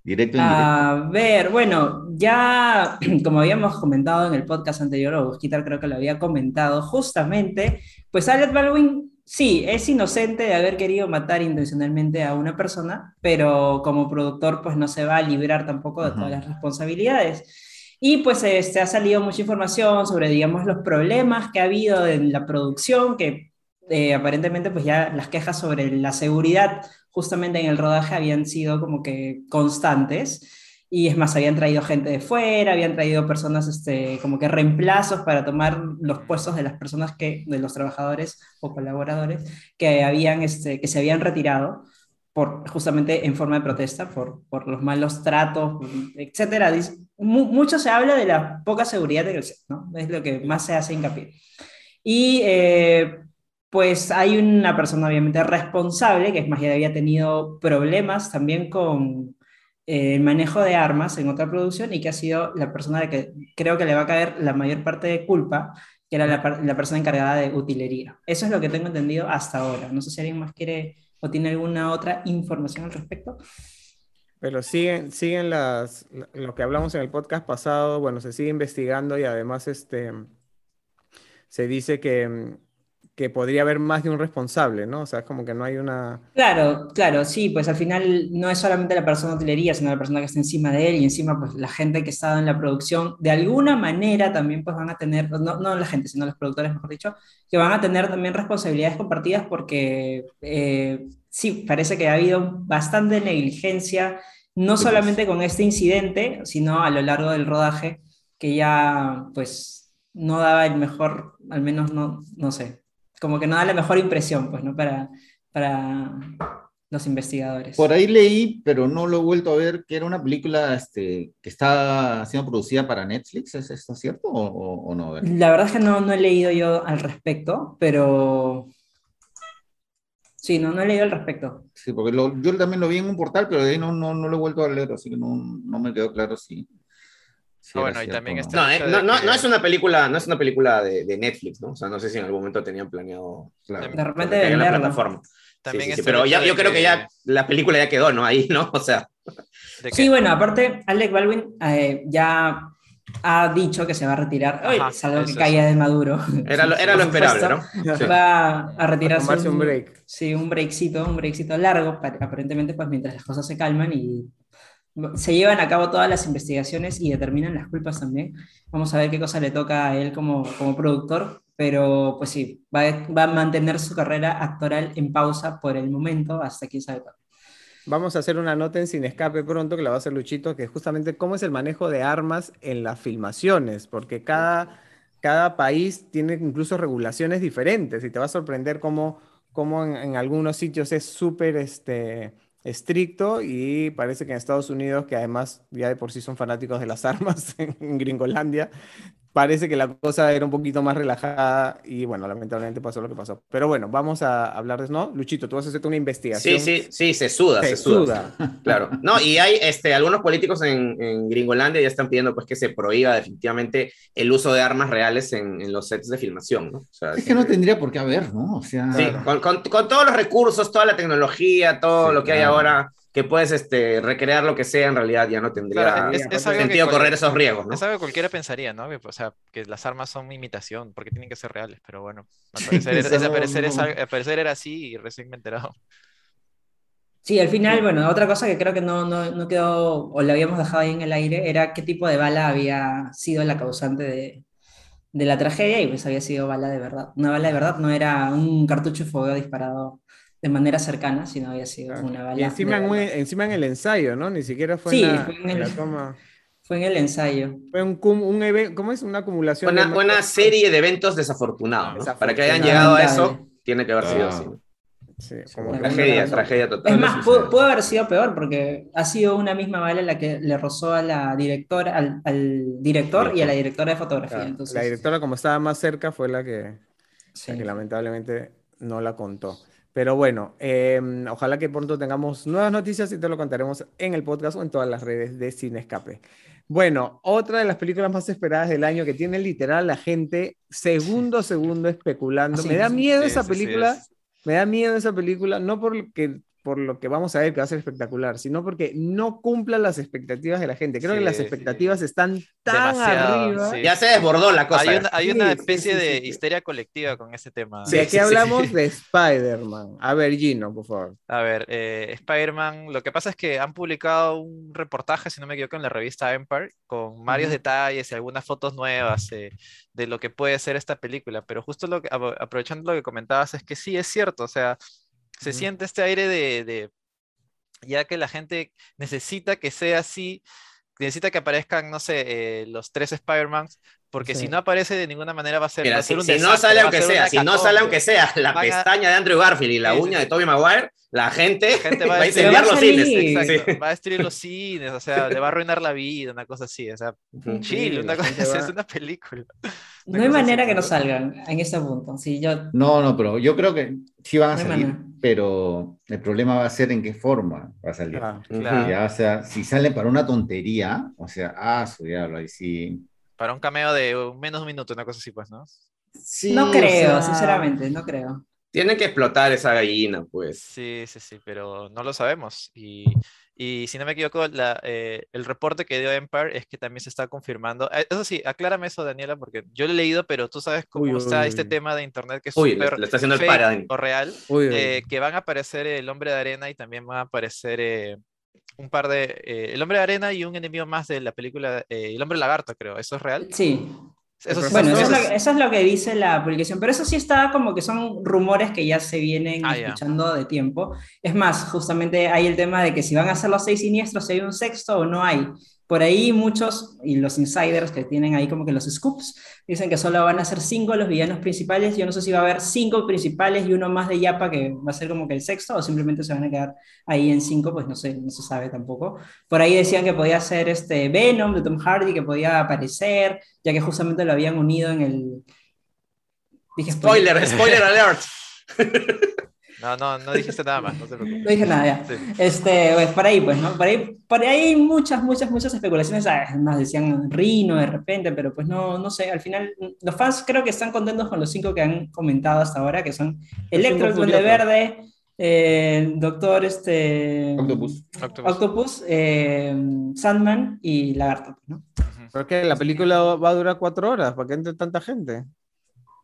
directo en directo. A ver, bueno, ya <clears throat> como habíamos comentado en el podcast anterior, o Busquitar creo que lo había comentado, justamente, pues Alec Baldwin sí, es inocente de haber querido matar intencionalmente a una persona, pero como productor pues no se va a librar tampoco de todas Ujú. las responsabilidades. Y pues este, ha salido mucha información sobre, digamos, los problemas que ha habido en la producción, que eh, aparentemente pues ya las quejas sobre la seguridad justamente en el rodaje habían sido como que constantes. Y es más, habían traído gente de fuera, habían traído personas este, como que reemplazos para tomar los puestos de las personas que, de los trabajadores o colaboradores que, habían, este, que se habían retirado por, justamente en forma de protesta por, por los malos tratos, etcétera. Mucho se habla de la poca seguridad del set, ¿no? Es lo que más se hace hincapié. Y eh, pues hay una persona obviamente responsable, que es más, ya había tenido problemas también con el manejo de armas en otra producción y que ha sido la persona de que creo que le va a caer la mayor parte de culpa, que era la, la persona encargada de utilería. Eso es lo que tengo entendido hasta ahora. No sé si alguien más quiere o tiene alguna otra información al respecto. Pero siguen, siguen las, lo que hablamos en el podcast pasado, bueno, se sigue investigando y además este, se dice que, que podría haber más de un responsable, ¿no? O sea, es como que no hay una... Claro, claro, sí, pues al final no es solamente la persona de utilería, sino la persona que está encima de él y encima pues la gente que está en la producción, de alguna manera también pues van a tener, no, no la gente, sino los productores, mejor dicho, que van a tener también responsabilidades compartidas porque eh, sí, parece que ha habido bastante negligencia, no solamente con este incidente, sino a lo largo del rodaje, que ya pues no daba el mejor, al menos no, no sé, como que no da la mejor impresión, pues, ¿no? Para, para los investigadores. Por ahí leí, pero no lo he vuelto a ver, que era una película este, que está siendo producida para Netflix, ¿es esto cierto o, o no? La verdad es que no, no he leído yo al respecto, pero... Sí, no, no he leído al respecto. Sí, porque lo, yo también lo vi en un portal, pero de ahí no, no, no lo he vuelto a leer, así que no, no me quedó claro si, Ah, bueno, y también está no, eh, no, de no, no es una película, no es una película de, de Netflix, ¿no? O sea, no sé si en algún momento tenían planeado Claro. De repente tener la plataforma. También sí, sí, pero ya, de yo creo que ya la película ya quedó, ¿no? Ahí, ¿no? O sea, de que- Sí, bueno, aparte, Alec Baldwin eh, ya ha dicho que se va a retirar. Algo que caía de Maduro. era lo, era lo esperable. ¿no? Sí. Va a retirarse. tomarse un break. Sí, un breakcito, un breakcito largo, pa- aparentemente, pues mientras las cosas se calman y se llevan a cabo todas las investigaciones y determinan las culpas también. Vamos a ver qué cosa le toca a él como, como productor, pero pues sí, va a, va a mantener su carrera actoral en pausa por el momento, hasta quién sabe cuándo. Vamos a hacer una nota en Sin Escape pronto, que la va a hacer Luchito, que es justamente cómo es el manejo de armas en las filmaciones, porque cada, cada país tiene incluso regulaciones diferentes y te va a sorprender cómo, cómo en, en algunos sitios es súper este, estricto y parece que en Estados Unidos, que además ya de por sí son fanáticos de las <laughs> armas en Gringolandia, parece que la cosa era un poquito más relajada y bueno, lamentablemente pasó lo que pasó. Pero bueno, vamos a hablar de ¿no? Luchito, tú vas a hacerte una investigación. Sí, sí, sí, se suda, se, Se suda. suda. Claro. No, y hay este, algunos políticos en, en Gringolandia ya están pidiendo pues que se prohíba definitivamente el uso de armas reales en, en los sets de filmación, ¿no? O sea, Es que no tendría por qué haber, ¿no? O sea, Sí, con, con- con todos los recursos, toda la tecnología, todo Sí, lo que hay claro. ahora, que puedes este, recrear lo que sea, en realidad ya no tendría Claro, es, es sentido correr esos riesgos, ¿no? Es algo que cualquiera pensaría, ¿no? Que, o sea, que las armas son imitación, porque tienen que ser reales, pero bueno, al Sí, parecer, es- eso al no- parecer es no. al- al parecer era así y recién me he enterado. Sí, al final, bueno, otra cosa que creo que no, no, no quedó o la habíamos dejado ahí en el aire era qué tipo de bala había sido la causante de, de la tragedia y pues había sido bala de verdad. Una bala de verdad no era un cartucho de fuego disparado de manera cercana, sino había sido una bala Y encima en, encima en el ensayo, ¿no? Ni siquiera fue Sí, en, la, fue en en la el- toma. <laughs> Fue en el ensayo. Fue un, cum- un evento, ¿cómo es? Una acumulación Una, de... una serie de eventos desafortunados, ¿no? Para que hayan llegado a eso, tiene que haber sido Ah. así. ¿no? Sí, Sí, como que- Tragedia, tragedia total. Es más, pudo, pudo haber sido peor porque ha sido una misma bala la que le rozó a la directora, al, al director y a la directora de fotografía. claro, Entonces, la directora, como estaba más cerca, fue la que, sí. la que lamentablemente no la contó. Pero bueno, eh, ojalá que pronto tengamos nuevas noticias y te lo contaremos en el podcast o en todas las redes de Cine Escape. Bueno, otra de las películas más esperadas del año que tiene literal la gente segundo a segundo especulando. Sí, Me da miedo Sí, esa sí, sí, película. es- Me da miedo esa película, no por lo que, por lo que vamos a ver que va a ser espectacular, sino porque no cumpla las expectativas de la gente. Creo que Sí, las sí. expectativas están tan Demasiado, arriba. sí. Ya se desbordó la cosa. Hay una, hay una Sí, sí, especie sí, de sí, sí. histeria colectiva con ese tema. De Sí, aquí sí, sí, hablamos sí. de <laughs> Spider-Man. A ver, Gino, por favor. A ver, eh, Spider-Man, lo que pasa es que han publicado un reportaje, si no me equivoco, en la revista Empire, con varios Ujú. detalles y algunas fotos nuevas eh, de lo que puede ser esta película. Pero justo lo que, apro- aprovechando lo que comentabas, es que sí es cierto, o sea, se siente este aire de, de- ya que la gente necesita que sea así, necesita que aparezcan, no sé, eh, los tres Spider-Mans, porque Sí. si no aparece de ninguna manera va a ser, va Mira, a ser si, un si no sale va a aunque sea, si no sale aunque sea la Van a- pestaña de Andrew Garfield y la Sí, sí, uña de. Tobey Maguire, la gente, La gente <laughs> va va a a incendiar "Va a los salir". cines. Exacto, Sí. va a destruir los cines, o sea, le va a arruinar la vida, una cosa así, o sea, Sí, una cosa así, va- es una película. No hay así, manera que no salgan en este punto. Sí, yo, No, no, pero yo creo que sí van a No salir, manera. pero el problema va a ser en qué forma va a salir. Ah, Claro. Ya, o sea, si salen para una tontería, o sea, ah, su diablo, ahí sí. Para un cameo de menos de un minuto, una cosa así, pues, ¿no? Sí, no o creo, sea, sinceramente, no creo. Tienen que explotar esa gallina, pues. Sí, sí, sí, pero no lo sabemos. Y, y si no me equivoco, la, eh, el reporte que dio Empire es que también se está confirmando. Eh, Eso sí, aclárame eso, Daniela, porque yo lo he leído, pero tú sabes cómo Uy, está uy, este uy. tema de internet que es súper o real, Uy, uy, eh, que van a aparecer el hombre de arena y también van a aparecer eh, un par de... eh, el hombre de arena y un enemigo más de la película, eh, el hombre lagarto, creo. ¿Eso es real? Sí, Eso sí- bueno, eso es, lo, que- eso es lo que dice la publicación, pero eso sí está como que son rumores que ya se vienen Ah, escuchando de tiempo. Es más, justamente hay el tema de que si van a ser los seis siniestros, si hay un sexto o no hay. Por ahí muchos, y los insiders que tienen ahí como que los scoops, dicen que solo van a ser cinco los villanos principales. Yo no sé si va a haber cinco principales y uno más de Yapa que va a ser como que el sexto, o simplemente se van a quedar ahí en cinco, pues no sé, no se sabe tampoco. Por ahí decían que podía ser este Venom de Tom Hardy, que podía aparecer, ya que justamente lo habían unido en el... Dije Spoiler, spoiler alert. <laughs> No, no, no dijiste nada más, no te preocupes. No dije nada, ya. Sí. Este, pues por ahí, pues, ¿no? Por ahí, por ahí hay muchas, muchas, muchas especulaciones. Además decían Rino de repente, pero pues no, no sé. Al final, los fans creo que están contentos con los cinco que han comentado hasta ahora, que son Electro, el Duende. Verde, eh, Doctor este, Octopus. Octopus. Octopus, eh, Sandman y Lagarto, ¿no? ¿Por qué? La película va a durar cuatro horas, ¿para qué entre tanta gente?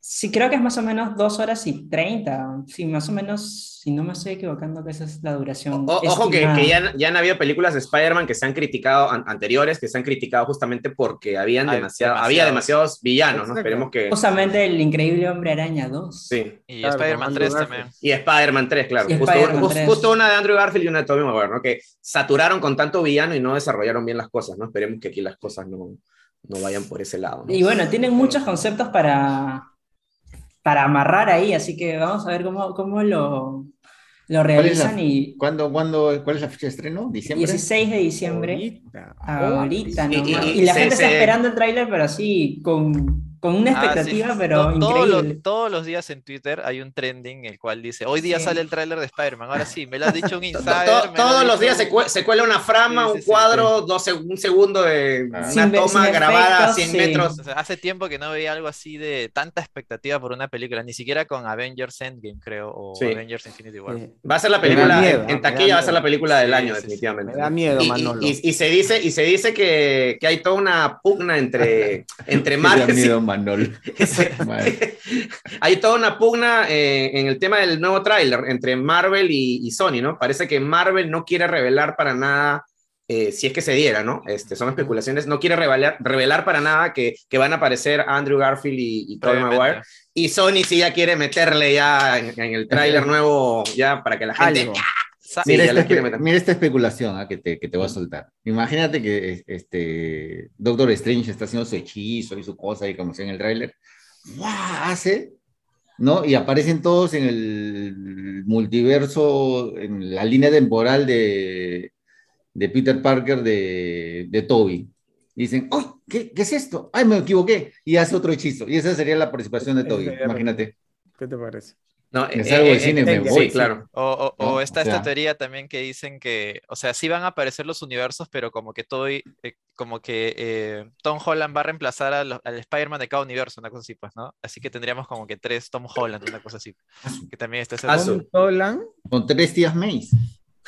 Sí, creo que es más o menos dos horas y treinta. Sí, más o menos, si no me estoy equivocando, que esa es la duración. O- ojo que, ya, han- ya han habido películas de Spider-Man que se han criticado, an- anteriores, que se han criticado justamente porque habían Hay demasiado, había demasiados villanos, ¿no? Esperemos que... Justamente el increíble Hombre Araña 2. Sí. Y Claro, Spider-Man con 3 Andrew también. Y Spider-Man 3, claro. Y Justo, Spider-Man jus- 3. justo una de Andrew Garfield y una de Tobey Maguire, ¿no? Que saturaron con tanto villano y no desarrollaron bien las cosas, ¿no? Esperemos que aquí las cosas no, no vayan por ese lado. ¿no? Y bueno, tienen muchos conceptos para, para amarrar ahí, así que vamos a ver cómo, cómo lo, lo realizan. Y ¿Cuándo, cuándo, ¿Cuál es la fecha de estreno? ¿Diciembre? 16 de diciembre, Ahorita. ahorita Y- nomás. y- Y, la se- gente está se- esperando el tráiler, pero así, con, con una Ah, sí. expectativa, pero To- todos los- todos los días en Twitter hay un trending el cual dice, hoy día Sí. sale el tráiler de Spider-Man, ahora sí, me lo ha dicho un <laughs> insider. to- todos los días se, un- cue- se cuela una frama, Sí, sí, un sí, cuadro, dos seg- un segundo de Ah. una Sin toma sin grabada a efectos, 100 sí. metros. O sea, hace tiempo que no veía algo así de tanta expectativa por una película, ni siquiera con Avengers Endgame, creo, o Sí. Avengers Infinity War. Sí. Va a ser la película, miedo, en, taquilla va a ser la película del Sí, año, sí, sí. definitivamente. Me da miedo, Y- y, Manolo. y- y se dice, y se dice que, que hay toda una pugna entre, <laughs> entre Me da Marvel. miedo, Manol. <laughs> <laughs> <laughs> Hay toda una pugna eh, en el tema del nuevo tráiler entre Marvel y, y Sony, ¿no? Parece que Marvel no quiere revelar para nada, eh, si es que se diera, ¿no? Este, son especulaciones, no quiere revelar, revelar para nada que, que van a aparecer Andrew Garfield y, y Tobey. Maguire. Y Sony sí ya quiere meterle ya en, en el tráiler nuevo, ya para que la gente... Algo. Sí, mira, esta, quiere espe- meter. mira esta especulación ah, que, te, que te voy a soltar. Imagínate que este Doctor Strange está haciendo su hechizo y su cosa y como sea en el tráiler. Hace, ¿no? Y aparecen todos en el multiverso, en la línea temporal de, de Peter Parker de, de Toby. Y dicen, ¡ay! ¿qué, ¿Qué es esto? ¡Ay, me equivoqué! Y hace otro hechizo. Y esa sería la participación de Toby. Imagínate. ¿Qué te parece? No, Me eh, salgo eh, del cine, eh, me eh, voy. Sí, claro. O, o- o ¿no? está O sea- esta teoría también que dicen que, o sea, sí van a aparecer los universos, pero como que todo, eh, como que eh, Tom Holland va a reemplazar a lo- al Spider-Man de cada universo, una cosa así, pues, ¿no? Así que tendríamos como que tres Tom Holland, una cosa así. Que también está su- Nolan, Con tres tías Mays.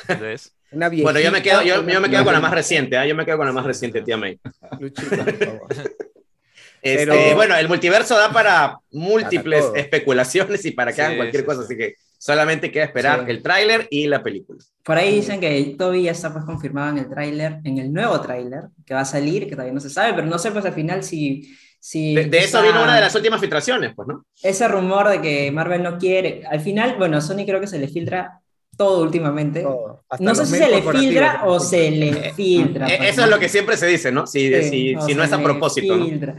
¿lo ves? una viejita. Bueno, yo me quedo, yo, yo me quedo con la más reciente, ¿ah? yo me quedo con la más reciente, tía May. Luchita, por favor. <laughs> Este, Pero- Bueno, el multiverso da para múltiples Para especulaciones y para que Sí, hagan cualquier sí, cosa, sí. así que solamente queda esperar Sí. el tráiler y la película. Por ahí dicen que Toby ya está pues confirmado en el tráiler, en el nuevo tráiler, que va a salir, que todavía no se sabe, pero no sé pues al final si... si De, de eso vino una de las últimas filtraciones, pues, ¿no? Ese rumor de que Marvel no quiere, al final, bueno, a Sony creo que se le filtra todo últimamente. Todo. No sé si se le filtra o se le filtra. Eh, pues, Eso ¿no? es lo que siempre se dice, ¿no? Si, Sí, si, no es a propósito, ¿no? filtra.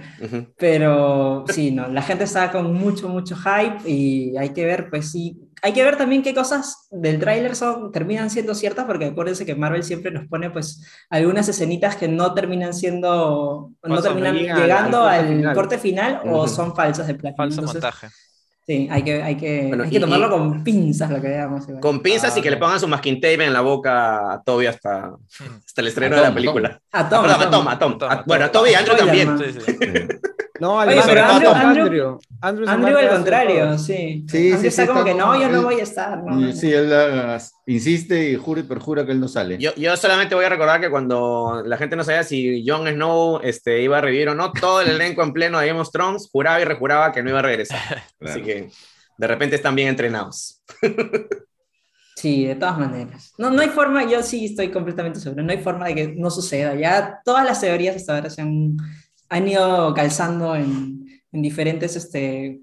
Pero sí, no, la gente está con mucho, mucho hype y hay que ver, pues sí, hay que ver también qué cosas del tráiler son, terminan siendo ciertas, porque acuérdense que Marvel siempre nos pone pues algunas escenitas que no terminan siendo, no terminan al- llegando al al corte final. o son falsas de plano. Falso Entonces, montaje. Sí, hay que, hay que, Bueno, hay que y- tomarlo y- con pinzas lo que veamos. igual. Con pinzas y que le Ah, pongan su masking tape en la boca a Toby hasta, hasta el estreno A de la Tom, película. A Ah, Tom, perdón, a Tom, a Tom. Tom, A- a Bueno, a. Toby y a Andrew también. <laughs> Sí, sí. No, al Oye, pero Andrew, Andrew- Andrew. Andrew, al contrario, sí. Sí, Andrew sí, está sí, como está que no, yo no él- voy a estar. no, no. Sí, él ah, insiste y jura y perjura que él no sale. Yo, yo solamente voy a recordar que cuando la gente no sabía si Jon Snow este, iba a revivir o no, todo el elenco en pleno de Game of Thrones juraba y rejuraba que no iba a regresar. <laughs> Así Claro. que de repente están bien entrenados. <laughs> Sí, de todas maneras. No, no hay forma, yo sí estoy completamente seguro, no hay forma de que no suceda. Ya todas las teorías hasta ahora se han, han ido calzando en, en diferentes este,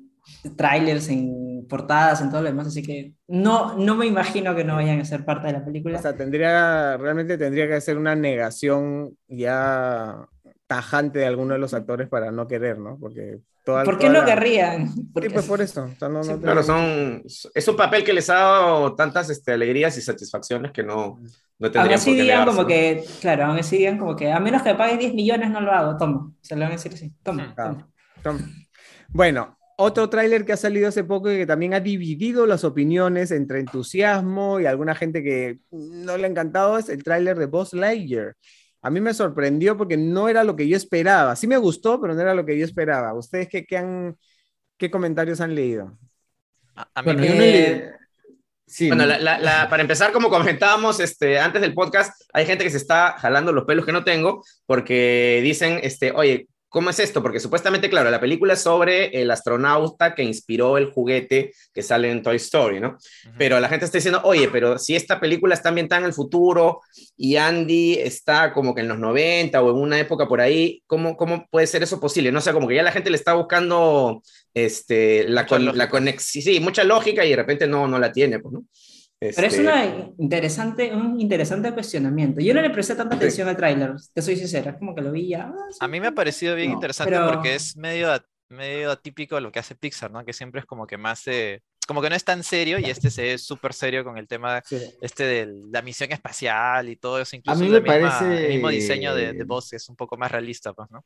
trailers, en portadas, en todo lo demás, así que no, no me imagino que no vayan a ser parte de la película. O sea, tendría, realmente tendría que ser una negación ya tajante de alguno de los actores para no querer, ¿no? Porque toda, ¿Por qué toda no la- querrían? Porque- Sí, pues por eso. O sea, no- no Sí, Claro, son, es un papel que les ha dado tantas este, alegrías y satisfacciones que no, no Aún tendrían así por qué digan negarse, como ¿no? que, claro, aún así digan como que a menos que me pagues 10 millones no lo hago, toma. Se lo van a decir así, toma. Ah. toma. Tom. Bueno, otro tráiler que ha salido hace poco y que también ha dividido las opiniones entre entusiasmo y alguna gente que no le ha encantado es el tráiler de Buzz Lightyear. A mí me sorprendió porque no era lo que yo esperaba. Sí me gustó, pero no era lo que yo esperaba. ¿Ustedes qué, qué, han, qué comentarios han leído? A, a mí Bueno, me- Sí, Bueno, ¿no? la- la- la- para empezar, como comentábamos este, antes del podcast, hay gente que se está jalando los pelos que no tengo porque dicen, este, oye, ¿cómo es esto? Porque supuestamente, claro, la película es sobre el astronauta que inspiró el juguete que sale en Toy Story, ¿no? Pero la gente está diciendo, oye, pero si esta película está ambientada en el futuro y Andy está como que en los 90 o en una época por ahí, ¿cómo, cómo puede ser eso posible? No sé, como que ya la gente le está buscando este, la, con- la conexión, sí, mucha lógica y de repente no, no la tiene, pues, ¿no? Pero es Este, una interesante, un interesante cuestionamiento. Yo no le presté tanta atención al tráiler, te soy sincera, es como que lo vi ya. ah, sí. A mí me ha parecido bien No, interesante pero- porque es medio, a- medio atípico lo que hace Pixar, ¿no? Que siempre es como que más, eh, como que no es tan serio y este se es súper serio con el tema este de la misión espacial y todo eso, incluso mí la me misma- parece- el mismo diseño de, de Buzz es un poco más realista, pues, ¿no?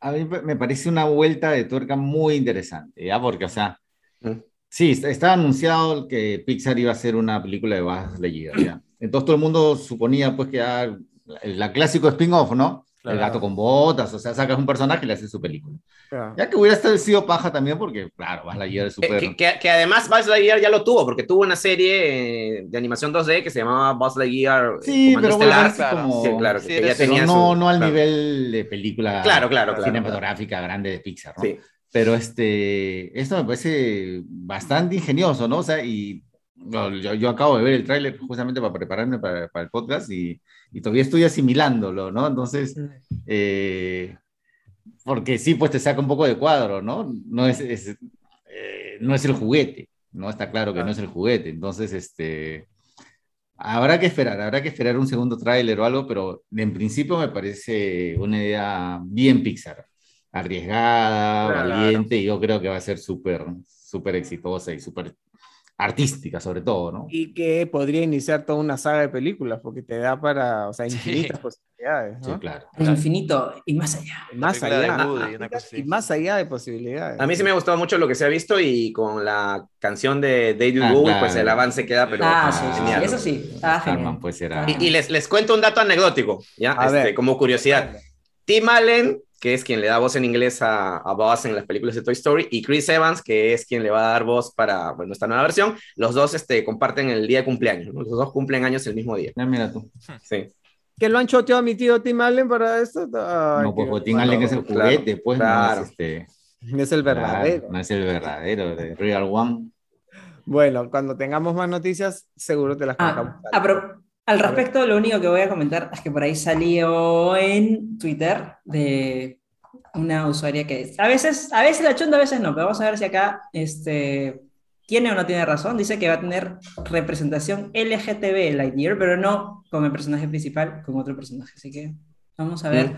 A mí me parece una vuelta de tuerca muy interesante, ¿ya? Porque, o sea, Mm. Sí, est- estaba anunciado que Pixar iba a hacer una película de Buzz Lightyear, ¿ya? Entonces todo el mundo suponía, pues, que ya el, la clásico spin-off, ¿no? Claro. El gato con botas, o sea, sacas un personaje y le haces su película. Ah. Ya que hubiera estado- sido paja también, porque, claro, Buzz Lightyear es Que, súper... que- que- que además Buzz Lightyear ya lo tuvo, porque tuvo una serie eh, de animación 2D que se llamaba Buzz Lightyear eh, Sí, Comando pero bueno, Estelar. es claro. como... Sí, claro, Sí, que ya Pero tenía no, su- no al claro. nivel de película Claro, claro, claro. cinematográfica grande de Pixar, ¿no? Sí. Pero este, esto me parece bastante ingenioso, ¿no? O sea, y no, yo, yo acabo de ver el tráiler justamente para prepararme para, para el podcast y, y todavía estoy asimilándolo, ¿no? Entonces, eh, porque sí, pues te saca un poco de cuadro, ¿no? No es, es, eh, no es el juguete, ¿no? Está claro que no es el juguete. Entonces, este, habrá que esperar, habrá que esperar un segundo tráiler o algo, pero en principio me parece una idea bien Pixar. Arriesgada, Claro. valiente, y yo creo que va a ser súper, súper exitosa y súper artística, sobre todo, ¿no? Y que podría iniciar toda una saga de películas, porque te da para, o sea, Sí. infinitas posibilidades, Sí, ¿no? claro. Al infinito y más allá. Más allá, Woody, una cosa así. y más allá de posibilidades. A mí sí me ha gustado mucho lo que se ha visto y con la canción de David Ah, Bowie, claro. pues el avance queda, pero ah, pues, sí, sí, genial. sí, eso sí, genial. Harman, pues era. Y, y les, les cuento un dato anecdótico, ¿ya? A Este, ver. como curiosidad. Tim Allen, que es quien le da voz en inglés a, a Buzz en las películas de Toy Story, y Chris Evans, que es quien le va a dar voz para bueno, esta nueva versión, los dos este, comparten el día de cumpleaños, ¿no? Los dos cumplen años el mismo día. Ya, mira tú. Sí. ¿Que lo han choteado a mi tío Tim Allen para esto? Ay, no, pues qué Jotín Allen es el claro, juguete, pues claro. no es este. Es el verdadero. claro, no es el verdadero, de Real One. Bueno, cuando tengamos más noticias, seguro te las contamos. Ah, ah, pero al respecto, lo único que voy a comentar es que por ahí salió en Twitter de una usuaria que a veces, a veces la chunda, a veces no, pero vamos a ver si acá este, tiene o no tiene razón. Dice que va a tener representación LGTB Lightyear, pero no con el personaje principal, con otro personaje. Así que vamos a ver, Mm.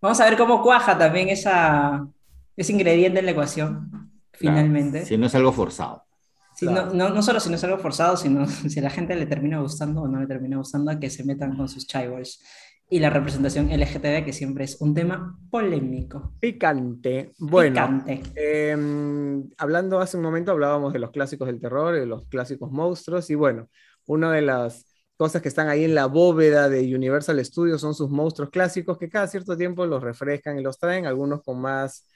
vamos a ver cómo cuaja también esa, ese ingrediente en la ecuación, finalmente. Si no es algo forzado. Sí, Claro. no, no, no solo si no es algo forzado, sino <laughs> si a la gente le termina gustando o no le termina gustando a que se metan con sus chaibos. Y la representación LGTB, que siempre es un tema polémico. Picante. Bueno, picante. eh, hablando hace un momento, hablábamos de los clásicos del terror, de los clásicos monstruos, y bueno, una de las cosas que están ahí en la bóveda de Universal Studios son sus monstruos clásicos que cada cierto tiempo los refrescan y los traen, algunos con más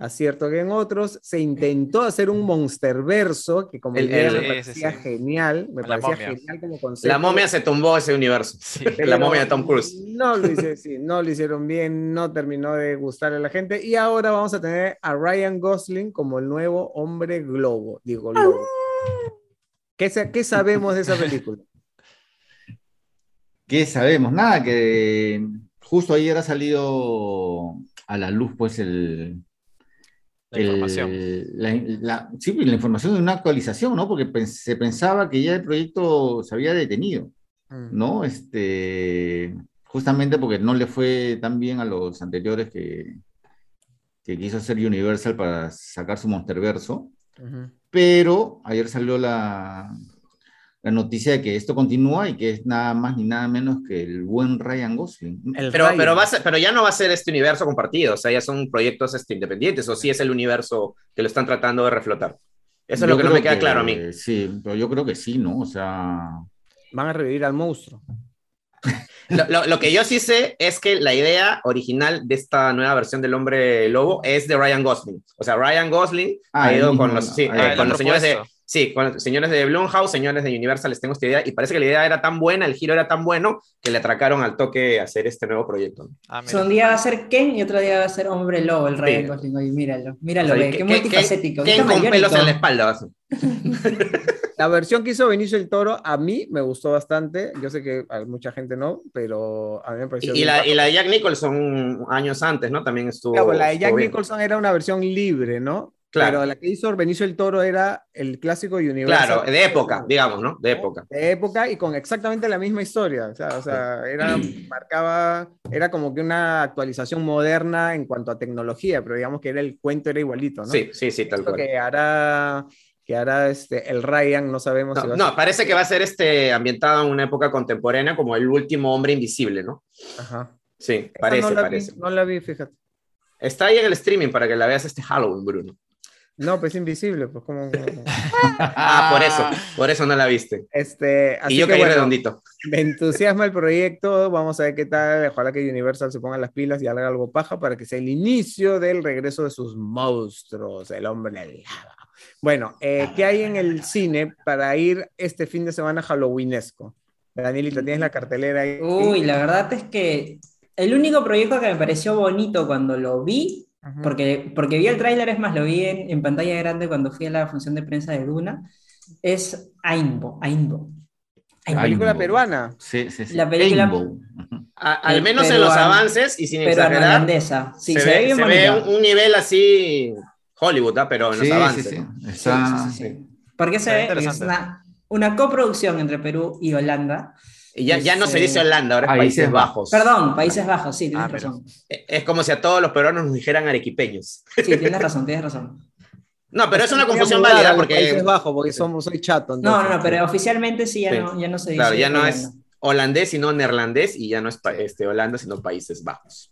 acierto que en otros. Se intentó hacer un monsterverso, que como El- idea el- me parecía sí, genial, me La parecía momia. genial como concepto. La momia se tumbó ese universo. <laughs> la momia de Tom Cruise. No lo, hice- sí, no lo hicieron bien, no terminó de gustarle a la gente. Y ahora vamos a tener a Ryan Gosling como el nuevo hombre globo, digo lobo. ¿Qué, sa- qué sabemos de esa <laughs> película? ¿Qué sabemos? Nada, que justo ayer ha salido a la luz, pues, el. La el- información. la, la- sí, la información de una actualización, ¿no? Porque pens- se pensaba que ya el proyecto se había detenido, ¿no? Este, justamente porque no le fue tan bien a los anteriores que, que quiso hacer Universal para sacar su Monsterverso. Ujú. pero ayer salió la, la noticia de que esto continúa y que es nada más ni nada menos que el buen Ryan Gosling. El Pero, Ryan. pero, va a ser- pero ya no va a ser este universo compartido, o sea, ya son proyectos este, independientes, o sí es el universo que lo están tratando de reflotar. Eso es lo que no me queda claro a mí. Sí, pero yo creo que sí, ¿no? O sea, Van a revivir al monstruo. <laughs> Lo, lo- lo que yo sí sé es que la idea original de esta nueva versión del Hombre Lobo es de Ryan Gosling. O sea, Ryan Gosling Ah, ha ido mismo, con los, sí, ah, eh, con los señores de... Sí, con los señores de Blumhouse, señores de Universal, les tengo esta idea, y parece que la idea era tan buena, el giro era tan bueno, que le atracaron al toque a hacer este nuevo proyecto. Ah, un día va a ser Ken y otro día va a ser hombre lobo, el Ryan Sí. Gosling. Oye, míralo, míralo, O sea, ve, qué que- multifacético. qué que con pelos en la espalda. <laughs> La versión que hizo Benicio del Toro a mí me gustó bastante. Yo sé que a mucha gente no, pero a mí me pareció. Y, y la, y la de Jack Nicholson años antes, ¿no? También estuvo... Claro, la de Jack estuvo bien. Nicholson era una versión libre, ¿no? Claro. Pero la que hizo Benicio del Toro era el clásico Universal. Claro, de época, digamos, ¿no? De época. De época y con exactamente la misma historia. O sea, o sea, era, marcaba, era como que una actualización moderna en cuanto a tecnología, pero digamos que era el cuento era igualito, ¿no? Sí, sí, sí, tal Esto cual. que hará, que hará este, el Ryan, no sabemos si No, va a no, ser- parece que va a ser este, ambientado en una época contemporánea como el último hombre invisible, ¿no? Ajá. Sí, Esa parece, no la parece. Vi, no la vi, fíjate. Está ahí en el streaming para que la veas este Halloween, Bruno. No, pues es invisible, pues como... <laughs> Ah, por eso, por eso no la viste. Este, así y yo que caí bueno, redondito. me entusiasma el proyecto, vamos a ver qué tal, ojalá que Universal se ponga las pilas y haga algo paja para que sea el inicio del regreso de sus monstruos, el hombre lava. Bueno, eh, ¿qué hay en el cine para ir este fin de semana halloweenesco? Danielita, ¿tienes la cartelera ahí? Uy, la verdad es que el único proyecto que me pareció bonito cuando lo vi, Porque, porque vi el tráiler, es más, lo vi en, en pantalla grande cuando fui a la función de prensa de Duna, es Aimbo. Aimbo. La película peruana. Sí, sí, sí. La película-. A- al El menos en los avances y sin Pero exagerar, holandesa. Sí, se, se, ve se ve un, un nivel así Hollywood, ¿ah? pero en los Sí, avances. sí, sí. ¿no? Está- Sí, sí, sí, sí. Porque se Se ve es una, una coproducción entre Perú y Holanda. Y ya, ya no se dice Holanda, ahora es Países Países Bajos. Perdón, Países Bajos, sí, tienes Ah, razón. Es como si a todos los peruanos nos dijeran arequipeños. Sí, tienes razón, tienes razón. No, pero es una confusión válida porque Países Bajos, porque somos, soy chato. No, no, pero oficialmente sí ya, Sí. No, ya no se dice. Claro, ya no es holandés, sino neerlandés, y ya no es este, Holanda, sino Países Bajos.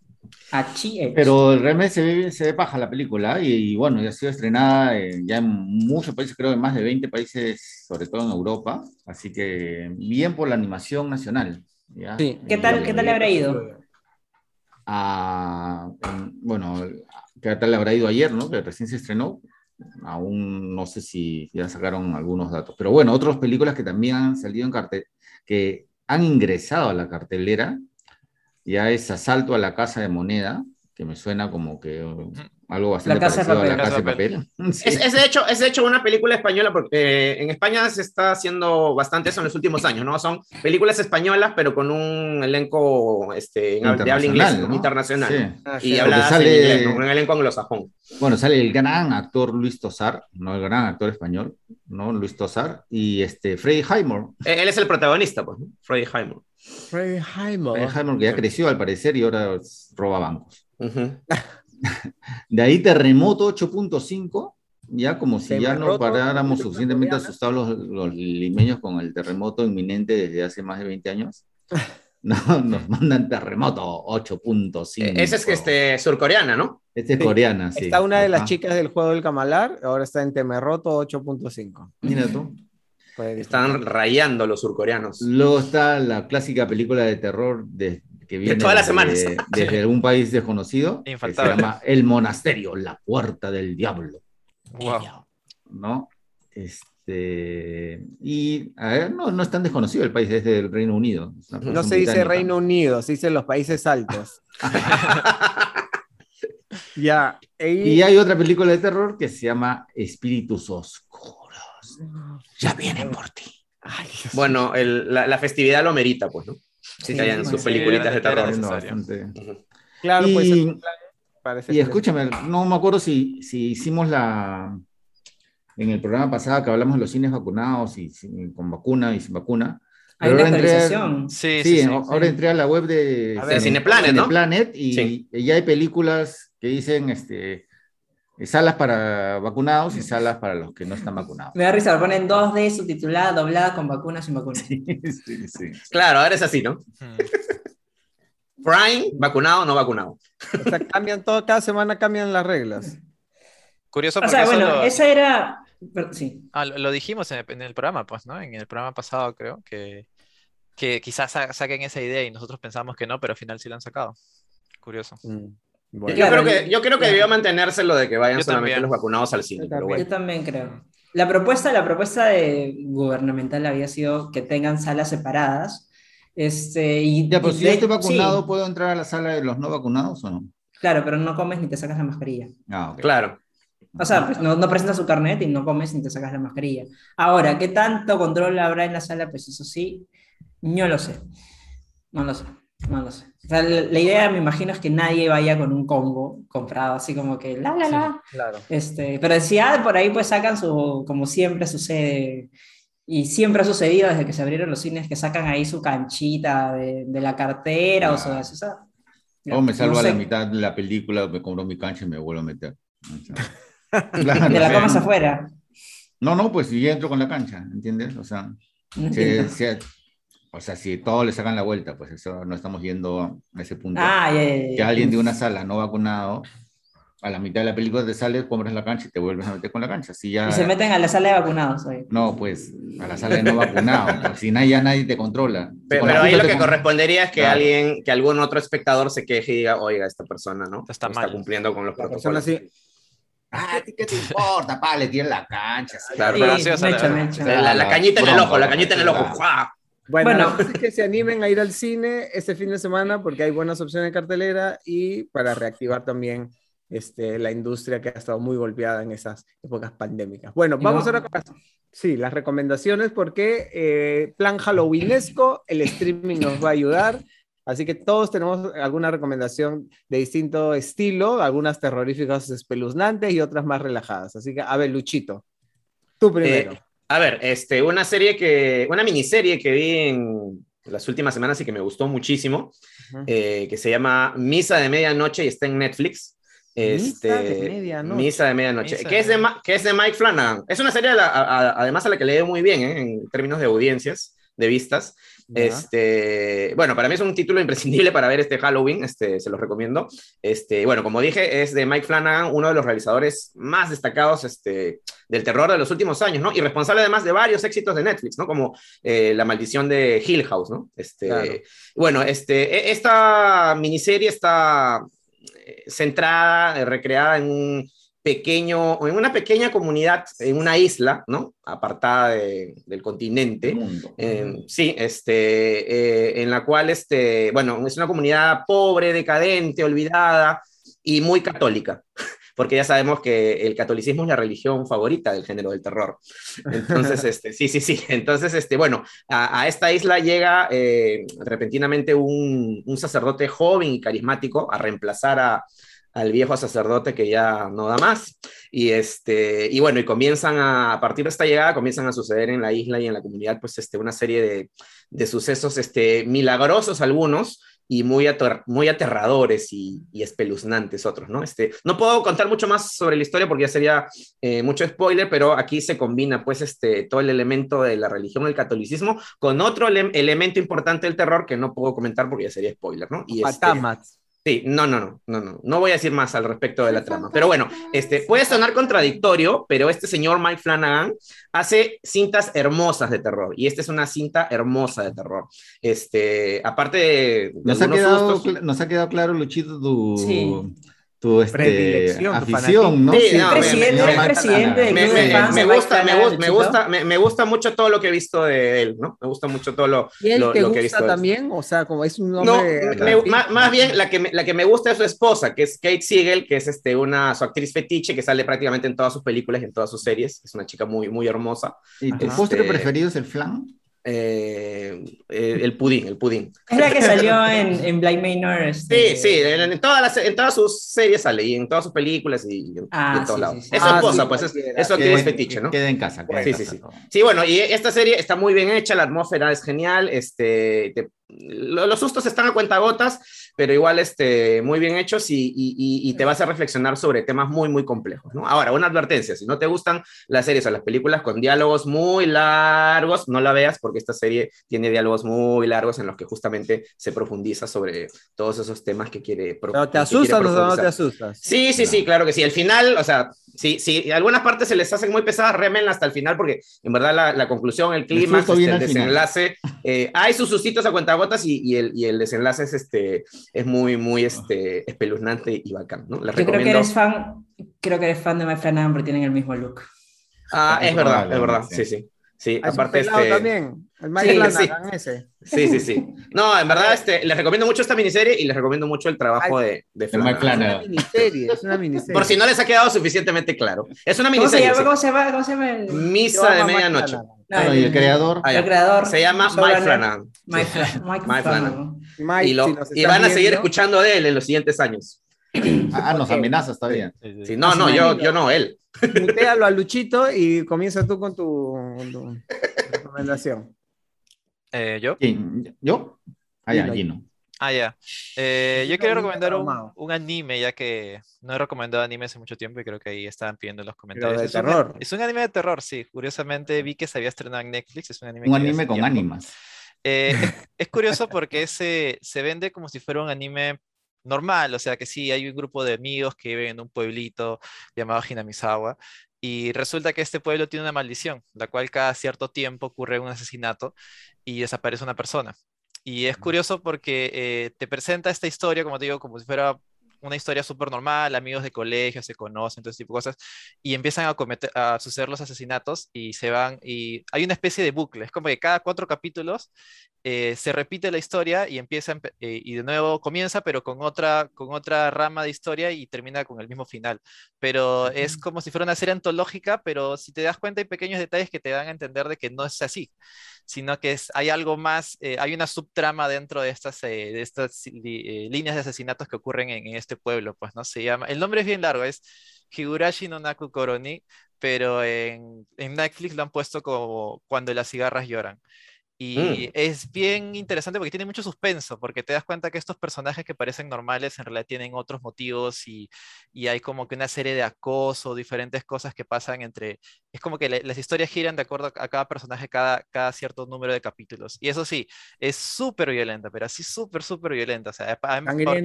Pero realmente se ve, se ve paja la película y, y bueno, ya ha sido estrenada en- ya en muchos países, creo en más de 20 países, sobre todo en Europa, así que bien por la animación nacional. ¿ya? Sí. ¿Qué tal- Y, qué tal le habrá ido? a- en- bueno, ¿qué tal le habrá ido ayer, no? Que recién se estrenó. Aún no sé si ya sacaron algunos datos. Pero bueno, otras películas que también han salido en cartel, que han ingresado a la cartelera, ya es Asalto a la Casa de Moneda, que me suena como que uh, algo bastante Casa de parecido a la Papel. Casa de Papel. Sí. Es, es de hecho, es de hecho una película española, porque eh, en España se está haciendo bastante eso en los últimos años, ¿no? Son películas españolas, pero con un elenco este, de habla Internacional, ¿no? internacional. Sí. Ah, Y sí. habladas sale- en inglés, ¿no? un elenco anglosajón. Bueno, sale el gran actor Luis Tosar, no el gran actor español, ¿no? Luis Tosar, y este, Freddy Highmore. Eh, Él es el protagonista, pues, ¿no? Freddie Highmore. Freddy Highmore. Freddy Highmore que ya creció al parecer y ahora roba bancos. Ujú. <laughs> <laughs> De ahí Terremoto 8.5, ya como si ya no paráramos suficientemente asustados los, los limeños con el terremoto inminente desde hace más de 20 años. <laughs> No, nos mandan Terremoto 8.5. Eh, Esa es que este, surcoreana, ¿no? Este es coreana, sí. Está una de las chicas del juego del Camalar, ahora está en Temerroto 8.5. Mira tú. Están rayando los surcoreanos. Luego está la clásica película de terror de que viene todas las semanas. <laughs> desde algún país desconocido, que se llama El Monasterio, la puerta del diablo, Wow. ¿no? Este, y a ver, no, no es tan desconocido el país, es del Reino Unido. No se dice. Reino Unido, se dice los países altos. <laughs> ya. Y hay otra película de terror que se llama Espíritus Oscuros. Ya vienen por ti. Bueno, el- la, la festividad lo merita, pues, ¿no? Sí, hayan sí, sus sí. peliculitas de terror. Claro, Y- pues el plan parece Y escúchame, no me acuerdo si, si hicimos la. En el programa pasado que hablamos de los cines vacunados y sin- con vacuna y sin vacuna. Hay Pero una ahora entré a- actualización. Sí, Sí, sí, sí. ahora entré a la web de ver, Cineplanet, ¿no? Cineplanet y, Sí. y ya hay películas que dicen este, salas para vacunados y salas para los que no están vacunados. Me da risa, lo ponen 2D, subtitulada, doblada con vacunas sin vacunas. Sí, sí, sí. Claro, ahora es así, ¿no? Mm. Prime, vacunado o no vacunado. o sea, cambian todo, cada semana cambian las reglas. Curioso O sea, bueno, lo, esa era... pero- sí. ah, lo- lo dijimos en el, en el programa, pues, ¿no? En el programa pasado, creo, que, que quizás sa- saquen esa idea y nosotros pensamos que no, pero al final sí la han sacado. Curioso. Mm, Yo. Claro, creo que, yo creo que claro. debió mantenerse lo de que vayan Yo solamente también. los vacunados al cine. Yo Pero también. bueno. Yo también creo. La propuesta, la propuesta de gubernamental había sido que tengan salas separadas. Este, y, Ya, pero y si de- yo estoy vacunado, sí, ¿puedo entrar a la sala de los no vacunados o no? claro, pero no comes ni te sacas la mascarilla. Ah. Claro. O sea, pues no, no presentas su carnet y no comes ni te sacas la mascarilla. Ahora, ¿qué tanto control habrá en la sala? Pues eso sí, no lo sé. No lo sé, no lo sé. O sea, la, la idea, me imagino, es que nadie vaya con un combo comprado, así como que la, la, la. Claro. Este, pero si ah, por ahí pues sacan su, como siempre sucede, y siempre ha sucedido desde que se abrieron los cines, que sacan ahí su canchita de, de la cartera o su... Ah. o sea, O me salvo no a la sé, mitad de la película, me compro mi cancha y me vuelvo a meter. O sea, <laughs> claro, De la sí. comas afuera. No, no, pues si entro con la cancha, ¿entiendes? O sea, No si- o sea, si todos le sacan la vuelta, pues eso no estamos yendo a ese punto. Ah, ya, ya, ya. que alguien de una sala no vacunado, a la mitad de la película te sales, compras la cancha y te vuelves a meter con la cancha. Si ya, Y se meten a la sala de vacunados hoy. no, pues a la sala de no vacunado. pues, <laughs> si nadie, ya nadie te controla. Si Pero, la pero ahí lo que con- correspondería es que Claro. alguien, que algún otro espectador se queje y diga, oiga, esta persona, ¿no? Está mal. cumpliendo con los La persona protocolos. así. Ah, ¿a ti ¿qué te importa? Pa, le tiran la cancha. Claro, Sí, pero graciosa la. La, la cañita en el ojo, la cañita en el ojo. claro. Bueno, Bueno. la es que se animen a ir al cine este fin de semana porque hay buenas opciones en cartelera y para reactivar también este, la industria que ha estado muy golpeada en esas épocas pandémicas. Bueno, vamos ahora con las, sí, las recomendaciones porque eh, plan halloweenesco, el streaming nos va a ayudar. Así que todos tenemos alguna recomendación de distinto estilo, algunas terroríficas espeluznantes y otras más relajadas. Así que, a ver, Luchito, tú primero. Eh, a ver, este, una serie que, una miniserie que vi en las últimas semanas y que me gustó muchísimo, eh, que se llama Misa de Medianoche y está en Netflix. Este, Misa de Medianoche. Misa de Medianoche, Misa que, de es de, que es de Mike Flanagan. Es una serie, a la- a- a- además, a la que le dio muy bien ¿eh? en términos de audiencias, de vistas. Este, bueno, para mí es un título imprescindible para ver este Halloween, este, se los recomiendo. Este, bueno, como dije, es de Mike Flanagan, uno de los realizadores más destacados este, del terror de los últimos años, ¿no? Y responsable además de varios éxitos de Netflix, ¿no? Como eh, La maldición de Hill House, ¿no? Este, Claro. Bueno, este, e- esta miniserie está eh, centrada, eh, recreada en un pequeño, en una pequeña comunidad, en una isla, ¿no? Apartada de- del continente. Mundo. Eh, sí, este, eh, en la cual, este, bueno, es una comunidad pobre, decadente, olvidada y muy católica, <laughs> porque ya sabemos que el catolicismo es la religión favorita del género del terror. Entonces, <laughs> este, sí, sí, sí. Entonces, este, bueno, a, a esta isla llega eh, repentinamente un, un sacerdote joven y carismático a reemplazar a, al viejo sacerdote que ya no da más. Y, este, y bueno, y comienzan a, a partir de esta llegada, comienzan a suceder en la isla y en la comunidad, pues, este, una serie de, de sucesos este, milagrosos algunos y muy, ater- muy aterradores y, y espeluznantes otros, ¿no? Este, no puedo contar mucho más sobre la historia porque ya sería eh, mucho spoiler, pero aquí se combina, pues, este, todo el elemento de la religión, el catolicismo, con otro ele- elemento importante del terror que no puedo comentar porque ya sería spoiler, ¿no? Y este-. Sí, no, no, no, no, no. No voy a decir más al respecto de la trama. Pero bueno, este, puede sonar contradictorio, pero este señor Mike Flanagan hace cintas hermosas de terror. Y esta es una cinta hermosa de terror. Este, aparte de, de Nos ha, quedado, sustos- cl- nos ha quedado claro, Luchito, tu, Sí. Tu este, afición, ¿no? Sí, no, me- presidente, me- es presidente me, me- me gusta, me, gusta, me gusta, me, me gusta mucho todo lo que he visto de él, ¿no? Me gusta mucho todo lo, ¿Y él lo, te lo que he visto. gusta de él. también? O sea, como es un No, hombre... me- atractivo. más, más bien la que, me, la que me gusta es su esposa, que es Kate Siegel, que es este, una, su actriz fetiche, que sale prácticamente en todas sus películas y en todas sus series. Es una chica muy, muy hermosa. ¿Y tu Este- postre preferido es el flan? Eh, eh, el pudín, el pudín. Es la que salió en, en Blind Manor. este, Sí, sí, en, en todas las, en todas sus series sale, y en todas sus películas y, en, Ah, y en todos sí, lados. sí. Es Ah, pues es, cualquiera. es su actriz Queda- fetiche, ¿no? Queda en casa. queda en Sí, casa sí, sí. todo. Sí, bueno, y esta serie está muy bien hecha, la atmósfera es genial, este, te- los sustos están a cuentagotas, pero igual este, muy bien hechos y, y- y- te vas a reflexionar sobre temas muy, muy complejos. ¿no? Ahora, una advertencia, si no te gustan las series o las películas con diálogos muy largos, no la veas porque esta serie tiene diálogos muy largos en los que justamente se profundiza sobre todos esos temas que quiere pro- ¿Pero te asustas o no te profundizar. asustas? Sí, sí, sí, claro que sí. El final, o sea, si, si algunas partes se les hacen muy pesadas, remen hasta el final, porque en verdad la, la conclusión, el clima, susto este, el al desenlace, eh, hay sus sustitos a cuentagotas y, y, el, y el desenlace es, este, es muy, muy este, espeluznante y bacán, ¿no? Les Yo creo que recomiendo. eres fan, creo que eres fan de Mike Flanagan porque tienen el mismo look. Ah, es verdad, es verdad, Sí. sí, sí. Sí, Ah, un aparte este... también. El Mike Sí, Flanagan ese. Sí, sí, sí. No, en verdad, este, les recomiendo mucho esta miniserie y les recomiendo mucho el trabajo de, de De Mike Flanagan. Es una Flanagan. miniserie, es una miniserie. Por si no les ha quedado suficientemente claro. Es una ¿Cómo se miniserie. llama? sí. ¿Cómo se llama? ¿Cómo se llama? Misa de medianoche. Flanagan. Bueno, y el creador. Ah, el creador. Se llama Mike Flanagan. Mike, Fla- Mike Mike Flanagan. Mike, y, lo- si y van a seguir viendo, escuchando de él en los siguientes años. Ah, nos amenazas todavía. Sí, no, no, yo, yo no, él. Mutealo a Luchito y comienza tú con tu, con tu recomendación. Eh, ¿Yo? ¿Quién? ¿Yo? Ah, ya, Gino. Ah, ya. Eh, yo quiero recomendar un, anime, ya que no he recomendado anime hace mucho tiempo y creo que ahí estaban pidiendo en los comentarios. de es, un, terror. es un anime de terror, sí. Curiosamente vi que se había estrenado en Netflix. Es un anime, Un anime con tiempo. ánimas. Eh, es, <laughs> es curioso porque se, se vende como si fuera un anime normal, o sea que sí, hay un grupo de amigos que viven en un pueblito llamado Hinamizawa y resulta que este pueblo tiene una maldición, la cual cada cierto tiempo ocurre un asesinato y desaparece una persona. Y es curioso porque eh, te presenta esta historia, como te digo, como si fuera una historia súper normal, amigos de colegio, se conocen, todo ese tipo de cosas, y empiezan a, cometer, a suceder los asesinatos y se van, y hay una especie de bucle, es como que cada cuatro capítulos eh, se repite la historia y empieza eh, y de nuevo comienza, pero con otra, con otra rama de historia y termina con el mismo final. Pero es como si fuera una serie antológica, pero si te das cuenta hay pequeños detalles que te dan a entender de que no es así, sino que es, hay algo más, eh, hay una subtrama dentro de estas, eh, de estas li- eh, líneas de asesinatos que ocurren en, en este pueblo, pues, ¿no? Se llama, el nombre es bien largo, es Higurashi no Naku Koroni, pero en, en Netflix lo han puesto como Cuando las cigarras lloran. Y es bien interesante porque tiene mucho suspenso, porque te das cuenta que estos personajes que parecen normales en realidad tienen otros motivos y, y hay como que una serie de acoso, diferentes cosas que pasan entre... Es como que le- las historias giran de acuerdo a cada personaje cada, cada cierto número de capítulos. Y eso sí, es súper violenta, pero así súper, súper violenta. O sea, por-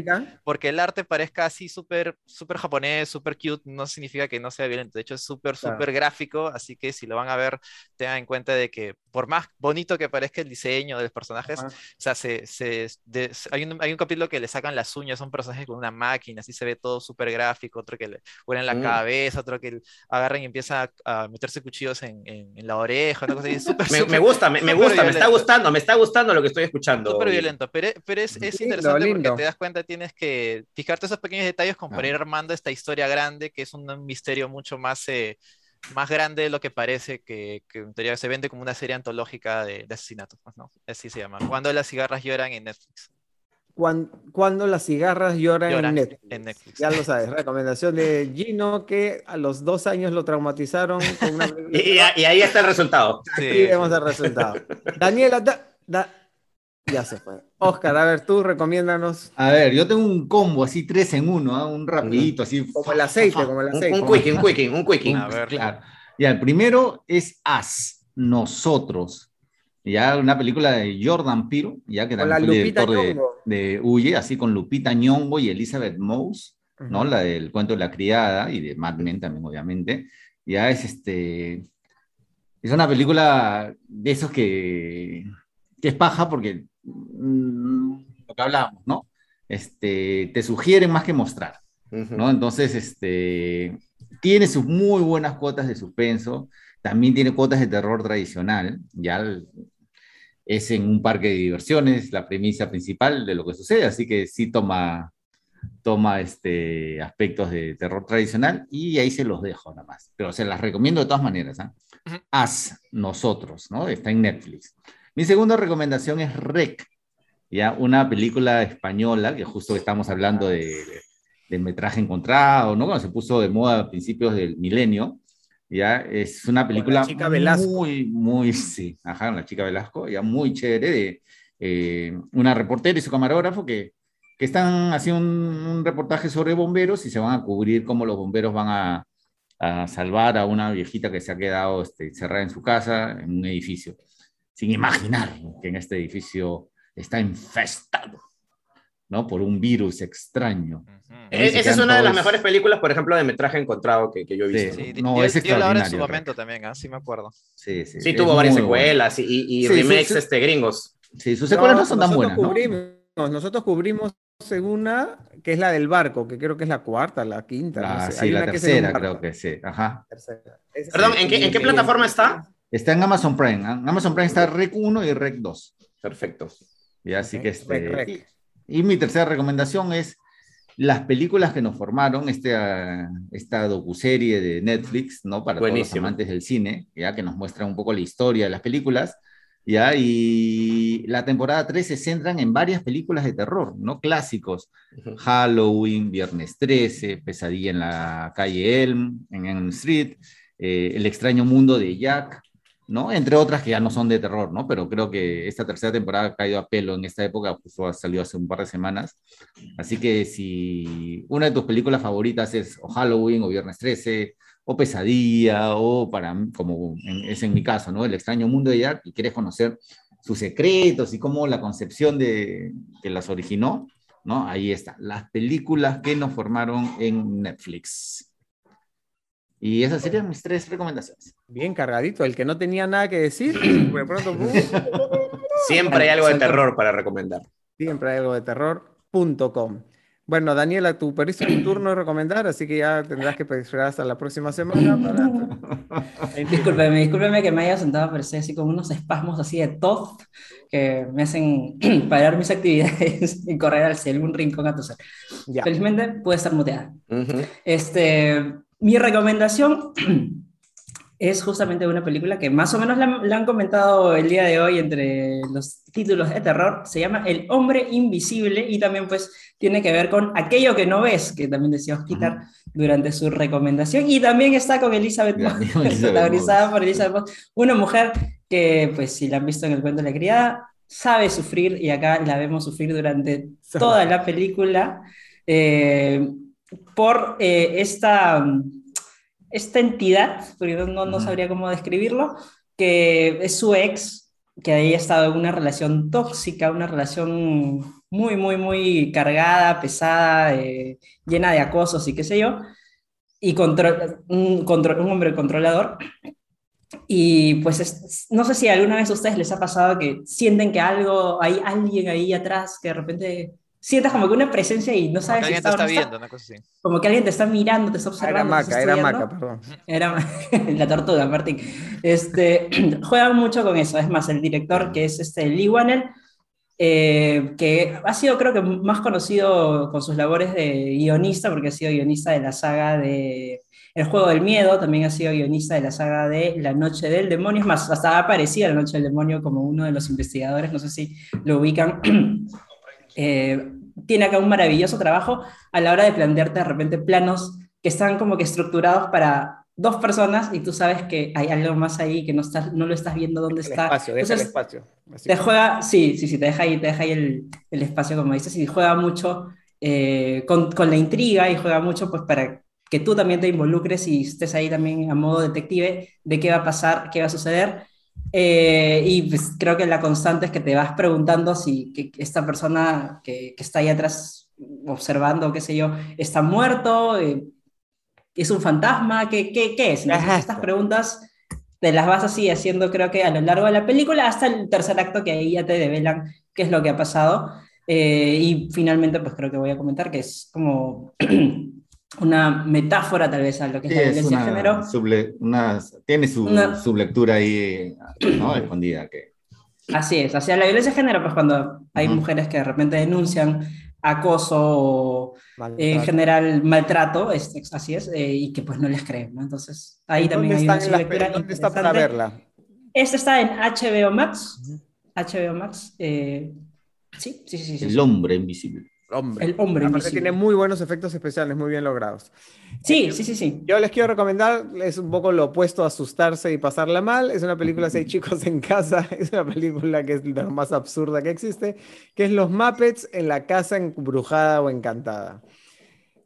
porque el arte parezca así súper súper japonés, súper cute, no significa que no sea violento. De hecho, es súper, Claro. súper gráfico, así que si lo van a ver, tengan en cuenta de que por más bonito que parezca el diseño de los personajes, Ajá. o sea, se, se- de- hay, un, hay un capítulo que le sacan las uñas a un personaje con una máquina, así se ve todo súper gráfico, otro que le huelen la Mm. cabeza, otro que agarran y empieza a, a meterse cuchillos en, en- en la oreja, una cosa así, súper, Me, me gusta, me, me gusta, me está violento. gustando, me está gustando lo que estoy escuchando. Súper violento, pero, pero es, es Lindo, interesante lindo. porque te das cuenta, tienes que fijarte esos pequeños detalles como para ir armando esta historia grande, que es un misterio mucho más, eh, más grande de lo que parece, que, que en teoría se vende como una serie antológica de, de asesinatos, pues, ¿no? Así se llama. Cuando las cigarras lloran en Netflix. Cuan- Cuando las cigarras lloran, Lloran en Netflix. en Netflix. Ya lo sabes, recomendación de Gino que a los dos años lo traumatizaron con una. <laughs> Y, y- y ahí está el resultado. <laughs> Sí, Aquí vemos sí. el resultado. Daniela, da- da- ya se fue. Oscar, a ver, tú recomiéndanos A ver, yo tengo un combo así, tres en uno, ¿ah? un rapidito, así. como el aceite, como el Un, aceite. un quickie, un quickie, un quickie. A ver. Claro. Ya, el primero es As, nosotros. Ya una película de Jordan Peele, ya que también fue director de, de Huye, así con Lupita Nyong'o y Elizabeth Moss, ¿no? Ujú. La del cuento de la criada y de Mad Men también, obviamente. Ya es este. Es una película de esos que, que es paja porque mm, lo que hablábamos, ¿no? Este, te sugieren más que mostrar, Ujú. ¿no? Entonces, este, tiene sus muy buenas cuotas de suspenso, también tiene cuotas de terror tradicional, ya el- es en un parque de diversiones, la premisa principal de lo que sucede, así que sí toma, toma este, aspectos de terror tradicional y ahí se los dejo nada más, pero se las recomiendo de todas maneras. ¿ah? Ujú. As, nosotros, ¿no? Está en Netflix. Mi segunda recomendación es Rec, ya una película española que justo estamos hablando de, del metraje encontrado, ¿no? Cuando se puso de moda a principios del milenio, ya es una película muy, muy, sí, ajá, la chica Velasco, ya muy chévere de eh, una reportera y su camarógrafo que, que están haciendo un, un reportaje sobre bomberos y se van a cubrir cómo los bomberos van a, a salvar a una viejita que se ha quedado este, encerrada en su casa, en un edificio, sin imaginar que en este edificio está infestado, ¿no? Por un virus extraño. E- Esa es una de las mejores películas, por ejemplo, de metraje encontrado que, que yo he visto. Sí. Sí, No, dio- es dio la hora en su extraordinario, momento también, ¿ah? sí me acuerdo. Sí, sí. Sí, tuvo varias bueno. secuelas y, y- Sí, sí, remakes sí. Este, gringos. Sí, sus secuelas no, son tan buenas. ¿no? Cubrimos, nosotros cubrimos en una que es la del barco, que creo que es la cuarta, la quinta. no La, sé. sí, Hay la que en tercera creo que sí. Ajá. Perdón, sí, ¿en qué, en qué sí, plataforma sí. está? Está en Amazon Prime. ¿ah? Amazon Prime está Rec 1 y Rec 2. Perfecto. Y así que este. Rec, Rec. Y, mi tercera recomendación es las películas que nos formaron, este, ah, esta docuserie de Netflix, ¿no? Para todos los Buenísimo. amantes del cine, ya que nos muestra un poco la historia de las películas. ¿ya? Y la temporada 3 se centran en varias películas de terror, ¿no? Clásicos. Halloween, Viernes 13, Pesadilla en la calle Elm, en Elm Street, eh, El extraño mundo de Jack, ¿no? Entre otras que ya no son de terror, ¿no? Pero creo que esta tercera temporada ha caído a pelo en esta época, justo ha salido hace un par de semanas. Así que si una de tus películas favoritas es o Halloween o Viernes 13 o Pesadilla o para como es en mi caso, ¿no? El extraño mundo de Jack y quieres conocer sus secretos y cómo la concepción de que las originó, ¿no? Ahí está, las películas que nos formaron en Netflix. Y esas serían mis tres recomendaciones. Bien cargadito, el que no tenía nada que decir, de pronto ¡pum! Siempre hay algo de terror para recomendar. siempre hay algo de terror.com. Bueno, Daniela, tu perdiste tu turno de recomendar, así que ya tendrás que esperar hasta la próxima semana para... <laughs> Discúlpeme, discúlpeme que me haya sentado a aparecer así con unos espasmos así de tos que me hacen <clears throat> parar mis actividades <laughs> y correr hacia algún rincón a toser. Ya. Felizmente puede estar muteada. Este, mi recomendación <clears throat> es justamente una película que más o menos la, la han comentado el día de hoy entre los títulos de terror. Se llama El hombre invisible y también pues tiene que ver con aquello que no ves, que también decía Osquitar durante su recomendación. Y también está con Elizabeth <laughs> Moss, protagonizada por Elizabeth Moss, una mujer que pues si la han visto en el cuento de la criada, sabe sufrir y acá la vemos sufrir durante toda la película. Eh, por eh, esta, esta entidad, porque no, no, sabría cómo describirlo, que es su ex, que había estado en una relación tóxica, una relación muy, muy, muy cargada, pesada, eh, llena de acosos y qué sé yo, y contro- un, hombre controlador. Y pues es- no sé si alguna vez a ustedes les ha pasado que sienten que algo, hay alguien ahí atrás que de repente sientas como que una presencia y no Como sabes que si alguien te está está viendo, una cosa así. Como que alguien te está mirando, te está Era observando. está maca, era maca, perdón. Era <laughs> la tortuga, Martín. Este, <clears throat> juegan mucho con eso. Es más, el director, que es este Lee Wannell, eh, que ha sido creo que más conocido con sus labores de guionista, porque ha sido guionista de la saga de El Juego del Miedo, también ha sido guionista de la saga de La Noche del Demonio, es más, hasta ha aparecido La Noche del Demonio como uno de los investigadores, no sé si lo ubican. <clears throat> Eh, tiene acá un maravilloso trabajo a la hora de plantearte de repente planos que están como que estructurados para dos personas y tú sabes que hay algo más ahí que no, estás, no lo estás viendo dónde El está. espacio, deja el Entonces, espacio. Así. te juega, sí, sí, sí, te deja ahí, te deja ahí el, el espacio, como dices, y juega mucho eh, con, con la intriga y juega mucho pues para que tú también te involucres y estés ahí también a modo detective de qué va a pasar, qué va a suceder. Eh, y pues creo que la constante es que te vas preguntando si que, esta persona que, que, está ahí atrás observando, qué sé yo, está muerto, eh, es un fantasma, ¿qué, qué, qué es? estas preguntas te las vas así haciendo creo que a lo largo de la película hasta el tercer acto que ahí ya te develan qué es lo que ha pasado. Eh, y finalmente pues creo que voy a comentar que es como <clears throat> una metáfora tal vez a lo que es la violencia de género. una, tiene su, su, lectura ahí <clears throat> ¿no? escondida. Que... Así es, hacia la violencia de género, pues cuando hay mujeres que de repente denuncian acoso o en general maltrato, es, así es, eh, y que pues no les creen, ¿no? Entonces ahí también hay una lectura ¿Dónde está para verla? Esta está en HBO Max, HBO Max, eh, sí, sí, sí, sí. El hombre invisible hombre. El hombre. Aparte tiene muy buenos efectos especiales, muy bien logrados. Sí, sí, sí, sí. Yo les quiero recomendar, es un poco lo opuesto a asustarse y pasarla mal. Es una película Seis <laughs> chicos en casa. <laughs> Es una película que es la más absurda que existe, que es Los Muppets en la casa embrujada o encantada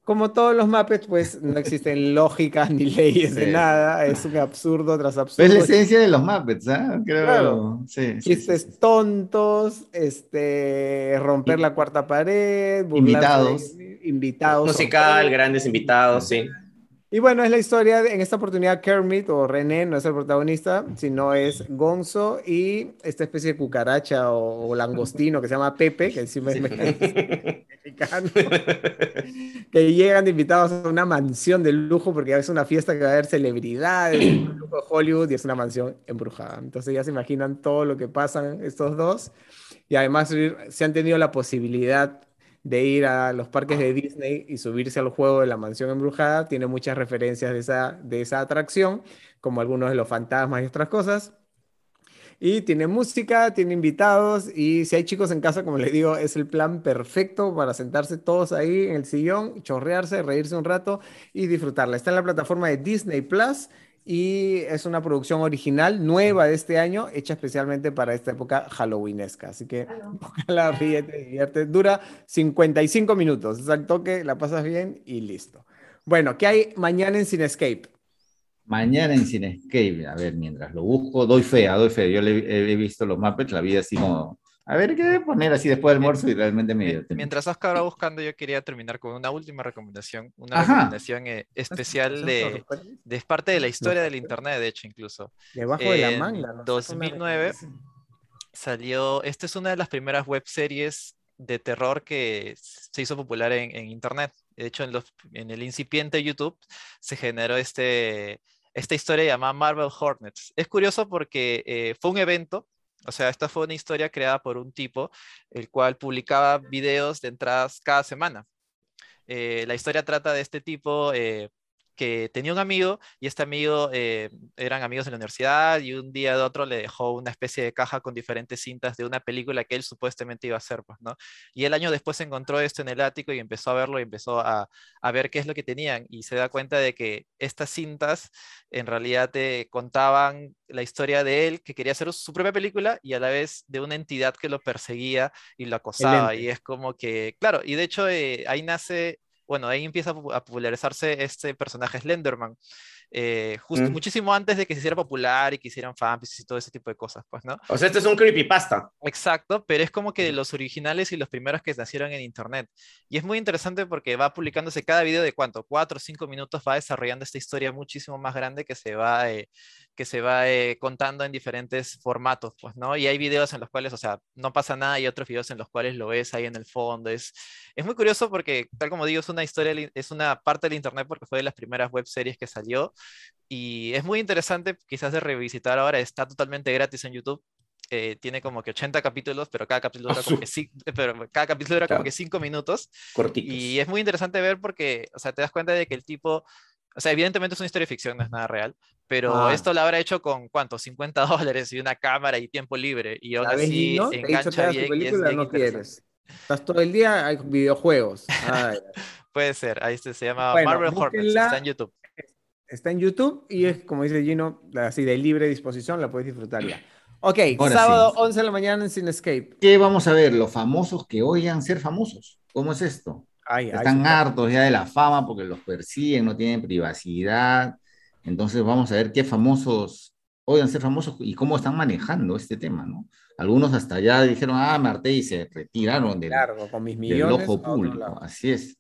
como todos los Muppets, pues no existen <laughs> lógicas ni leyes de nada, es un absurdo tras absurdo. Es la esencia de los Muppets, ¿ah? Creo. Claro. Sí, Chistes tontos, este, romper la cuarta pared, invitados. invitados. Musical, grandes invitados, sí. Y bueno, es la historia, de, en esta oportunidad Kermit o René no es el protagonista, sino es Gonzo y esta especie de cucaracha o, langostino que se llama Pepe, que encima es <laughs> mexicano, que llegan de invitados a una mansión de lujo porque es una fiesta que va a haber celebridades, un lujo de Hollywood y es una mansión embrujada. Entonces ya se imaginan todo lo que pasan estos dos y además se han tenido la posibilidad de ir a los parques de Disney y subirse al juego de la mansión embrujada. Tiene muchas referencias de esa, de esa atracción, como algunos de los fantasmas y otras cosas. Y tiene música, tiene invitados y si hay chicos en casa, como les digo, es el plan perfecto para sentarse todos ahí en el sillón, chorrearse, reírse un rato y disfrutarla. Está en la plataforma de Disney Plus y es una producción original, nueva de este año, hecha especialmente para esta época halloweenesca. Así que la <laughs> ríete, divierte. Dura 55 minutos, es al toque, la pasas bien y listo. Bueno, ¿qué hay mañana en Cinescape? Mañana en Cinescape, a ver, mientras lo busco, doy fe, doy fe. Yo le, he visto los Muppets, la vida así como a ver qué poner así después del almuerzo y realmente me Mientras Oscar va buscando, yo quería terminar con una última recomendación, una recomendación eh, especial de, de, parte de la historia del internet, de hecho, incluso. Debajo de la manga. En 2009 salió, esta es una de las primeras web series de terror que se hizo popular en, en internet. De hecho, en, los, en el incipiente YouTube se generó este, esta historia llamada Marvel Hornets. Es curioso porque eh, fue un evento o sea, esta fue una historia creada por un tipo, el cual publicaba videos de entradas cada semana. Eh, la historia trata de este tipo eh, que tenía un amigo y este amigo eh, eran amigos en la universidad y un día de otro le dejó una especie de caja con diferentes cintas de una película que él supuestamente iba a hacer, pues, ¿no? Y el año después encontró esto en el ático y empezó a verlo y empezó a, a ver qué es lo que tenían y se da cuenta de que estas cintas en realidad te contaban la historia de él que quería hacer su propia película y a la vez de una entidad que lo perseguía y lo acosaba y es como que, claro, y de hecho eh, ahí nace bueno, ahí empieza a popularizarse este personaje Slenderman. Eh, justo, mm. muchísimo antes de que se hiciera popular y que hicieran fanfics y todo ese tipo de cosas, pues, ¿no? O sea, este es un creepypasta. Exacto, pero es como que de los originales y los primeros que nacieron en internet. Y es muy interesante porque va publicándose cada video de cuánto, cuatro o cinco minutos, va desarrollando esta historia muchísimo más grande que se va, eh, que se va eh, contando en diferentes formatos, pues, ¿no? Y hay videos en los cuales, o sea, no pasa nada y otros videos en los cuales lo ves ahí en el fondo. Es, es muy curioso porque, tal como digo, es una historia, es una parte del internet porque fue de las primeras web series que salió y es muy interesante quizás de revisitar ahora, está totalmente gratis en YouTube. Eh, tiene como que 80 capítulos, pero cada capítulo dura como que, pero cada capítulo era como que 5 minutos. Cortitos. Y es muy interesante ver porque, o sea, te das cuenta de que el tipo, o sea, evidentemente es una historia de ficción, no es nada real, pero ah. esto lo habrá hecho con, ¿cuánto? 50 <laughs> dólares y una cámara y tiempo libre. Y aún así engancha bien, y es no quieres. Estás todo el día, hay videojuegos. <laughs> Puede ser, ahí se, se llama Marvel Hornets, está en YouTube. Está en YouTube y es, como dice Gino, así de libre disposición, la puedes disfrutar ya. Ok, sábado 11 de la mañana en Cinescape. ¿Qué vamos a ver? Los famosos que oigan ser famosos. ¿Cómo es esto? Están hartos ya de la fama porque los persiguen, no tienen privacidad. Entonces vamos a ver qué famosos oigan ser famosos y cómo están manejando este tema, ¿no? Algunos hasta ya dijeron, ah, Marte y se retiraron del, Claro, con mis del millones. ojo a otro público. Así es.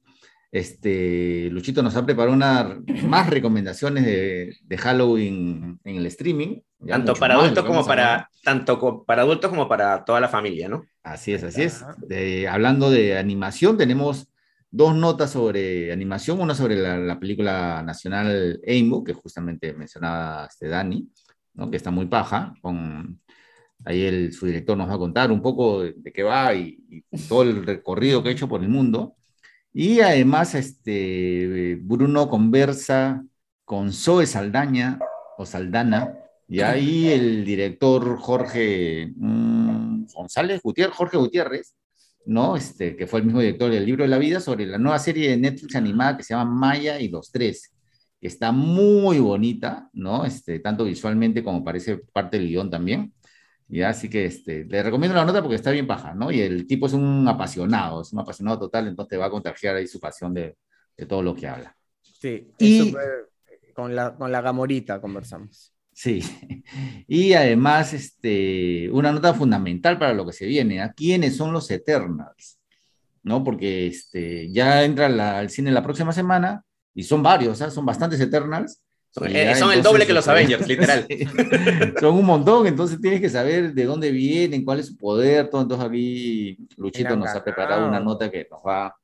Este, Luchito nos ha preparado una, más recomendaciones de, de Halloween en el streaming. ya Tanto para más adultos como para, tanto co- para adultos como para toda la familia, ¿no? Así es, así es. De- hablando de animación, tenemos dos notas sobre animación, una sobre la, la película nacional Aimbo, que justamente mencionaba este Dani, ¿no? que está muy paja, con ahí el, su director nos va a contar un poco de, de qué va y, y todo el recorrido que ha hecho por el mundo. Y además, este, Bruno conversa con Zoe Saldaña, o Saldana, y ahí el director Jorge mm, González Gutiérrez, Jorge Gutiérrez, ¿no? Este, que fue el mismo director del Libro de la Vida, sobre la nueva serie de Netflix animada que se llama Maya y los Tres, que está muy bonita, ¿no? Este, tanto visualmente como parece parte del guion también. Ya, así que este, le recomiendo la nota porque está bien paja, ¿no? Y el tipo es un apasionado, es un apasionado total, entonces te va a contagiar ahí su pasión de, de todo lo que habla. Sí, Y- con, la, con la gamorita conversamos. Sí, <laughs> y además este, una nota fundamental para lo que se viene, ¿a quiénes son los Eternals? ¿No? Porque este, ya entra la- al cine la próxima semana y son varios, ¿ah? son bastantes Eternals. Son, eh, el doble que los este, Avengers, <laughs> literal. sí, son un montón, entonces tienes que saber de dónde vienen, cuál es su poder, todo. Entonces aquí Luchito Mira, nos ha preparado una nota que nos va a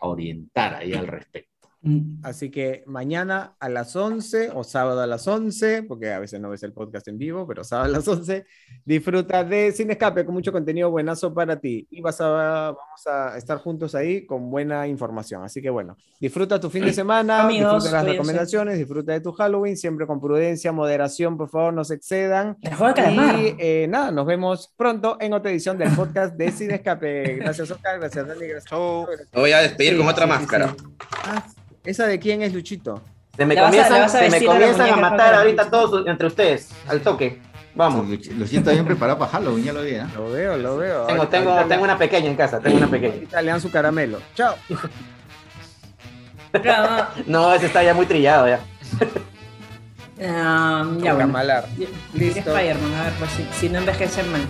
orientar ahí al respecto. Mm, Así que mañana a las 11 o sábado a las 11, porque a veces no ves el podcast en vivo, pero sábado a las 11, disfruta de Sin Escape con mucho contenido buenazo para ti. Y vas a, vamos a estar juntos ahí con buena información. Así que bueno, disfruta tu fin de semana, Amigos, disfruta de las cuídense. recomendaciones, disfruta de tu Halloween, siempre con prudencia, moderación, por favor, no se excedan. Y eh, nada, nos vemos pronto en otra edición del podcast de Sin Escape. Gracias, Oscar, gracias, Dani, gracias. Chau. Voy a despedir Sí, con otra sí, máscara. sí. Ah, ¿Esa de quién es Luchito? Se me comienzan, a se me comienzan a matar ahorita todos entre ustedes, al toque. Vamos. Luchito está bien preparado para Halloween, ya lo vi, ¿eh? Lo veo, lo veo. Tengo, Ahorita- tengo, ahorita tengo una pequeña en casa, tengo una pequeña. Ahorita le dan su caramelo. Chao. Bravo. No, ese está ya muy trillado ya. Ah, ya bueno. Listo. Spider-Man, a ver, pues si, si no envejece mal.